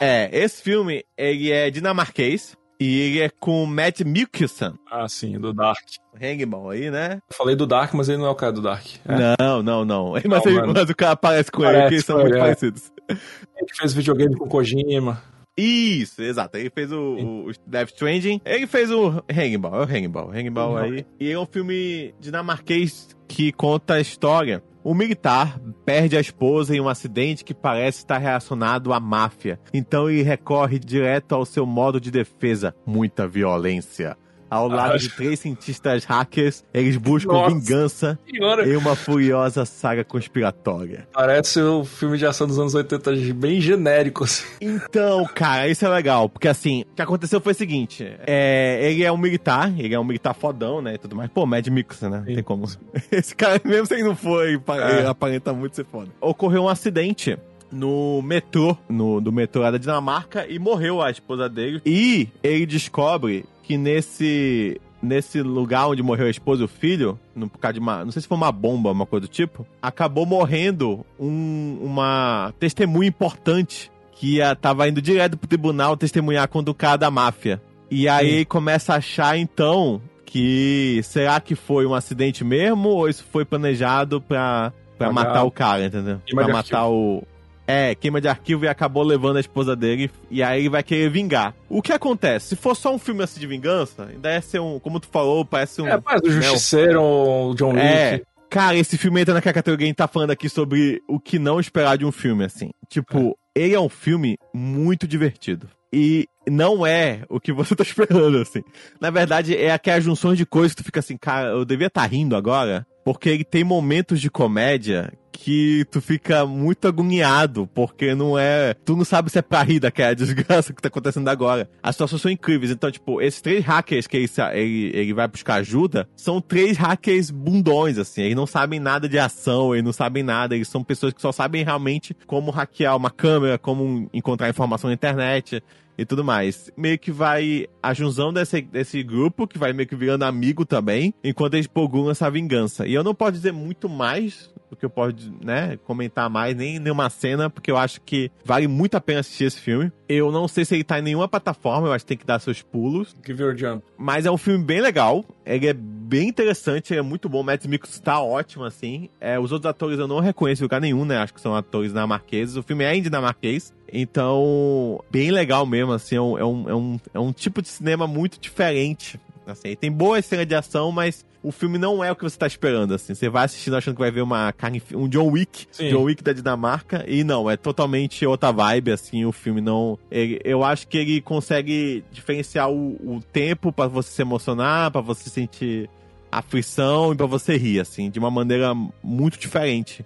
É, esse filme, ele é dinamarquês e ele é com Matt Mikkelsen. Ah, sim, do Dark. Hangman aí, né? Eu falei do Dark, mas ele não é o cara do Dark. É. Não, não, não. Mas, Não, ele- mas o cara aparece com ele, porque eles são muito é. parecidos. Ele que fez videogame com Kojima. Isso, exato. Ele fez o, o, Death Stranding. Ele fez o Hannibal, é o Hannibal. Hannibal aí. E é um filme dinamarquês que conta a história. Um militar perde a esposa em um acidente que parece estar relacionado à máfia. Então ele recorre direto ao seu modo de defesa: muita violência. Ao lado de três cientistas hackers, eles buscam Nossa. vingança Senhora. em uma furiosa saga conspiratória. Parece o filme de ação dos anos 80 bem genérico, assim. Então, cara, isso é legal, porque assim, o que aconteceu foi o seguinte: é, ele é um militar, ele é um militar fodão, né? E tudo mais. Pô, Mad Mikkelsen, né? Não Sim. tem como. Esse cara, mesmo se ele não for, ele, É. aparenta muito ser foda. Ocorreu um acidente no metrô, no, do metrô lá da Dinamarca, e morreu a esposa dele. E ele descobre que nesse. Nesse lugar onde morreu a esposa e o filho, no, por causa de uma. Não sei se foi uma bomba, uma coisa do tipo, acabou morrendo um- uma testemunha importante que ia, tava indo direto pro tribunal testemunhar contra o cara da máfia. E aí ele começa a achar, então, que será que foi um acidente mesmo ou isso foi planejado pra, pra matar o cara, entendeu? Pra de matar o. É, queima de arquivo e acabou levando a esposa dele e aí ele vai querer vingar. O que acontece? Se for só um filme assim de vingança, ainda ia ser um, como tu falou, parece um. É, mas o Justiceiro, o John É. Wick. Cara, esse filme entra naquela categoria que a gente tá falando aqui sobre o que não esperar de um filme, assim. Tipo, ele é um filme muito divertido. E não é o que você tá esperando, assim. Na verdade, é aquelas junções de coisas que tu fica assim, cara, eu devia estar rindo agora, porque ele tem momentos de comédia que tu fica muito agoniado, porque não é. Tu não sabe se é pra rir daquela desgraça que tá acontecendo agora. As situações são incríveis. Então, tipo, esses três hackers que ele, ele, ele vai buscar ajuda são três hackers bundões, assim. Eles não sabem nada de ação, eles não sabem nada. Eles são pessoas que só sabem realmente como hackear uma câmera, como encontrar informação na internet e tudo mais. Meio que vai a junção desse, desse grupo, que vai meio que virando amigo também, enquanto eles procuram essa vingança. E eu não posso dizer muito mais do que eu posso, né, comentar mais, nem nenhuma cena, porque eu acho que vale muito a pena assistir esse filme. Eu não sei se ele tá em nenhuma plataforma, eu acho que tem que dar seus pulos. Give your jump. Mas é um filme bem legal. Ele é bem interessante, ele é muito bom. O Matt Mikkelsen tá ótimo, assim. É, os outros atores eu não reconheço em lugar nenhum, né? Acho que são atores dinamarqueses. O filme é em dinamarquês. Então, bem legal mesmo, assim. É um, é um, é um, é um tipo de cinema muito diferente. Assim, tem boas cenas de ação, mas o filme não é o que você tá esperando, assim. Você vai assistindo achando que vai ver uma carne, um John Wick, Sim. John Wick da Dinamarca, e não, é totalmente outra vibe, assim, o filme não... ele- eu acho que ele consegue diferenciar o, o tempo pra você se emocionar, pra você sentir aflição e pra você rir, assim, de uma maneira muito diferente.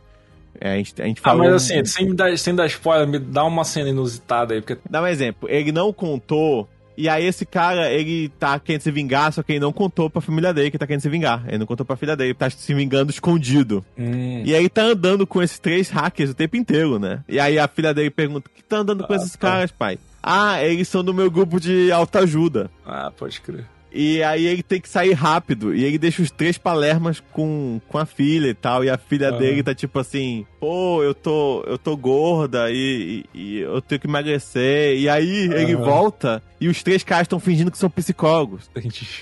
É, a gente, a gente Ah, falou... mas assim, sem dar, sem dar spoiler, me dá uma cena inusitada aí, porque Dá um exemplo. Ele não contou. E aí esse cara, ele tá querendo se vingar, só que ele não contou pra família dele que tá querendo se vingar. Ele não contou pra filha dele, tá se vingando escondido. Hum. E aí tá andando com esses três hackers o tempo inteiro, né? E aí a filha dele pergunta, que tá andando com esses caras, pai? Ah, eles são do meu grupo de autoajuda. Ah, pode crer. E aí ele tem que sair rápido. E ele deixa os três palermas com, com a filha e tal. E a filha Aham. dele tá tipo assim, pô, eu tô, eu tô gorda e, e- e eu tenho que emagrecer. E aí ele Aham. volta e os três caras estão fingindo que são psicólogos.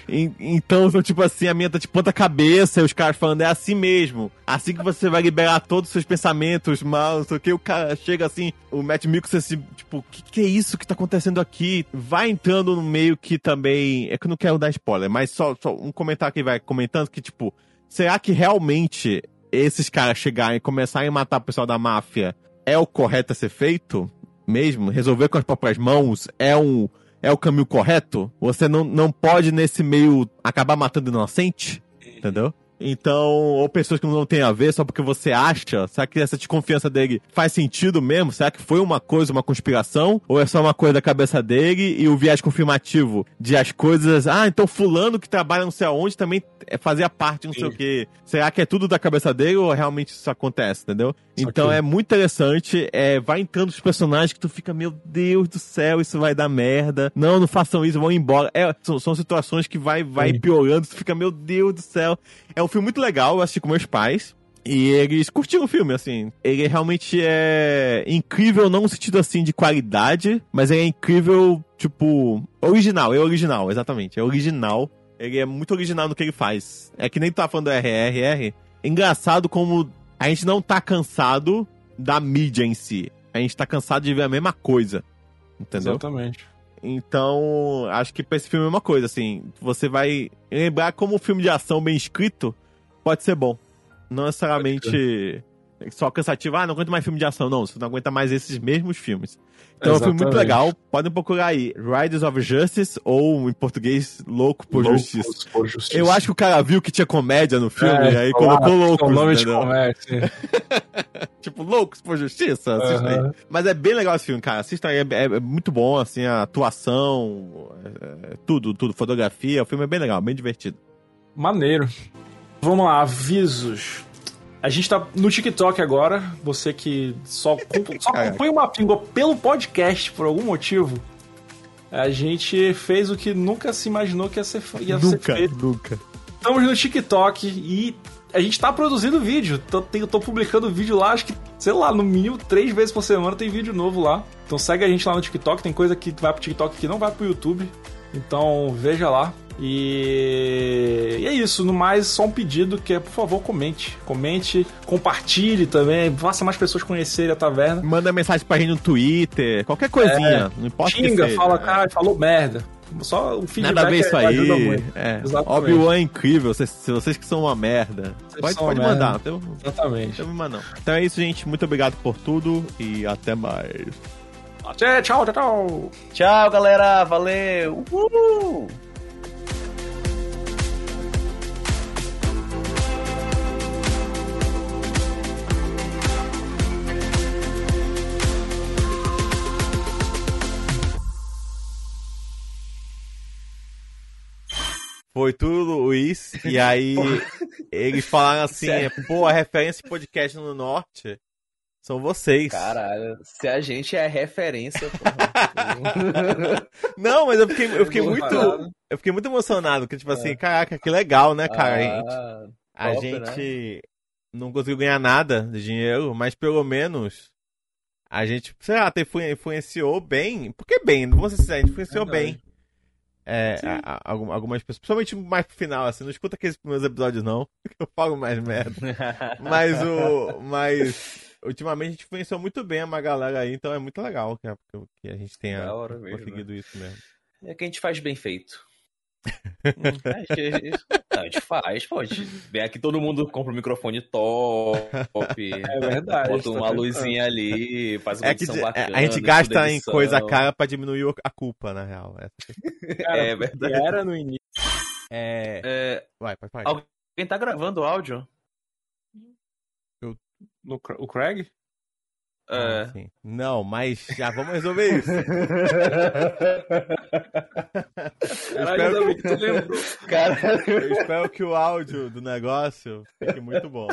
En- Então, são tipo assim, a minha tá de ponta cabeça, e os caras falando, é assim mesmo. Assim que você vai liberar todos os seus pensamentos mal, não sei o que, o cara chega assim, o Matt Mikkelsen assim, tipo, o que, que é isso que tá acontecendo aqui? Vai entrando no meio que também, é que eu não quero dar spoiler, mas só, só um comentário que vai comentando que, tipo, será que realmente esses caras chegarem e começarem a matar o pessoal da máfia é o correto a ser feito? Mesmo? Resolver com as próprias mãos é um é o caminho correto? Você não, não pode, nesse meio, acabar matando inocente? Entendeu? Então, ou pessoas que não têm a ver só porque você acha, será que essa desconfiança dele faz sentido mesmo? Será que foi uma coisa, uma conspiração? Ou é só uma coisa da cabeça dele e o viés confirmativo de as coisas, ah, então fulano que trabalha não sei aonde também é- fazia parte, não sei o quê. Será que é tudo da cabeça dele ou realmente isso acontece, entendeu? Então é muito interessante, é, vai entrando os personagens que tu fica, meu Deus do céu, isso vai dar merda. Não, não façam isso, vão embora. É, são, são situações que vai, vai Sim. piorando, tu fica, meu Deus do céu. É um filme muito legal, eu assisti com meus pais. E eles curtiram o filme, assim. Ele realmente é incrível, não no sentido assim de qualidade, mas ele é incrível, tipo, original, é original, exatamente. É original. Ele é muito original no que ele faz. É que nem tu tá falando do RRR. Engraçado como a gente não tá cansado da mídia em si. A gente tá cansado de ver a mesma coisa. Entendeu? Exatamente. Então, acho que pra esse filme é uma coisa, assim. Você vai lembrar como um filme de ação bem escrito pode ser bom. Não necessariamente só cansativo. Ah, não aguento mais filme de ação. Não, você não aguenta mais esses mesmos filmes. Então é um filme muito legal. Podem procurar aí. Riders of Justice, ou em português, Louco por Loucos Justiça. por Justiça. Eu acho que o cara viu que tinha comédia no filme, É, e aí claro, colocou Loucos, nome de comédia. Tipo, Loucos por Justiça, assista Aham. aí. Mas é bem legal esse filme, cara. Assista aí, é, é- é muito bom, assim, a atuação, é- é tudo, tudo, fotografia. O filme é bem legal, bem divertido. Maneiro. Vamos lá, avisos. A gente tá no TikTok agora. Você que só, só Caraca. acompanha uma píngua pelo podcast por algum motivo. A gente fez o que nunca se imaginou que ia ser, ia ser nunca, feito. nunca. Estamos no TikTok e a gente tá produzindo vídeo. Tô, tenho- tô publicando vídeo lá, acho que, sei lá, no mínimo três vezes por semana tem vídeo novo lá. Então segue a gente lá no TikTok. Tem coisa que vai pro TikTok que não vai pro YouTube. Então veja lá. E... e é isso. No mais, só um pedido que é, por favor, comente. Comente, compartilhe também. Faça mais pessoas conhecerem a taverna. Manda mensagem pra gente no Twitter, qualquer coisinha, não importa Xinga, seja. fala, É. cara, falou merda. Só o feedback Nada a ver isso ajuda aí. É. Obi-Wan é incrível, vocês, se vocês que são uma merda. Vocês Pode, pode uma mandar, merda. tem, não Exatamente. tem não. Então é isso, gente. Muito obrigado por tudo e até mais. Até, tchau, tchau, tchau. Tchau, galera. Valeu. Uhul. Foi tudo Luiz. E aí eles falaram assim: pô, a referência de podcast no norte são vocês. Caralho, se a gente é referência, porra. Não, mas eu fiquei, eu fiquei muito. Eu fiquei muito emocionado, porque, tipo assim, É. caraca, que legal, né, cara? A gente, Ah, a top, gente não conseguiu ganhar nada de dinheiro, mas pelo menos a gente, sei lá, até influ- influenciou bem. Porque bem, não vou ser sincero, a gente influenciou Verdade. bem. É, a- a- algum- algumas pessoas, principalmente mais pro final, assim, não escuta aqueles primeiros episódios, não, que eu falo mais merda. Mas o. Mas ultimamente a gente influenciou muito bem uma galera aí, então é muito legal que a, que a gente tenha hora mesmo, conseguido isso mesmo. É que a gente faz bem feito. a, gente, a gente faz, pô. Vem aqui, todo mundo compra um microfone top. É verdade. Bota uma pensando. luzinha ali, faz uma É que edição de- bacana. a gente gasta em coisa cara pra diminuir o- a culpa, na real. Essa- Cara, É verdade. Era no início. É. É, Vai, vai, vai. alguém tá gravando áudio? No, Cra- o Craig? Ah, É. sim. Não, mas já vamos resolver isso. Caralho, espero ainda bem que tu lembrou. Caralho. Eu espero que o áudio do negócio fique muito bom.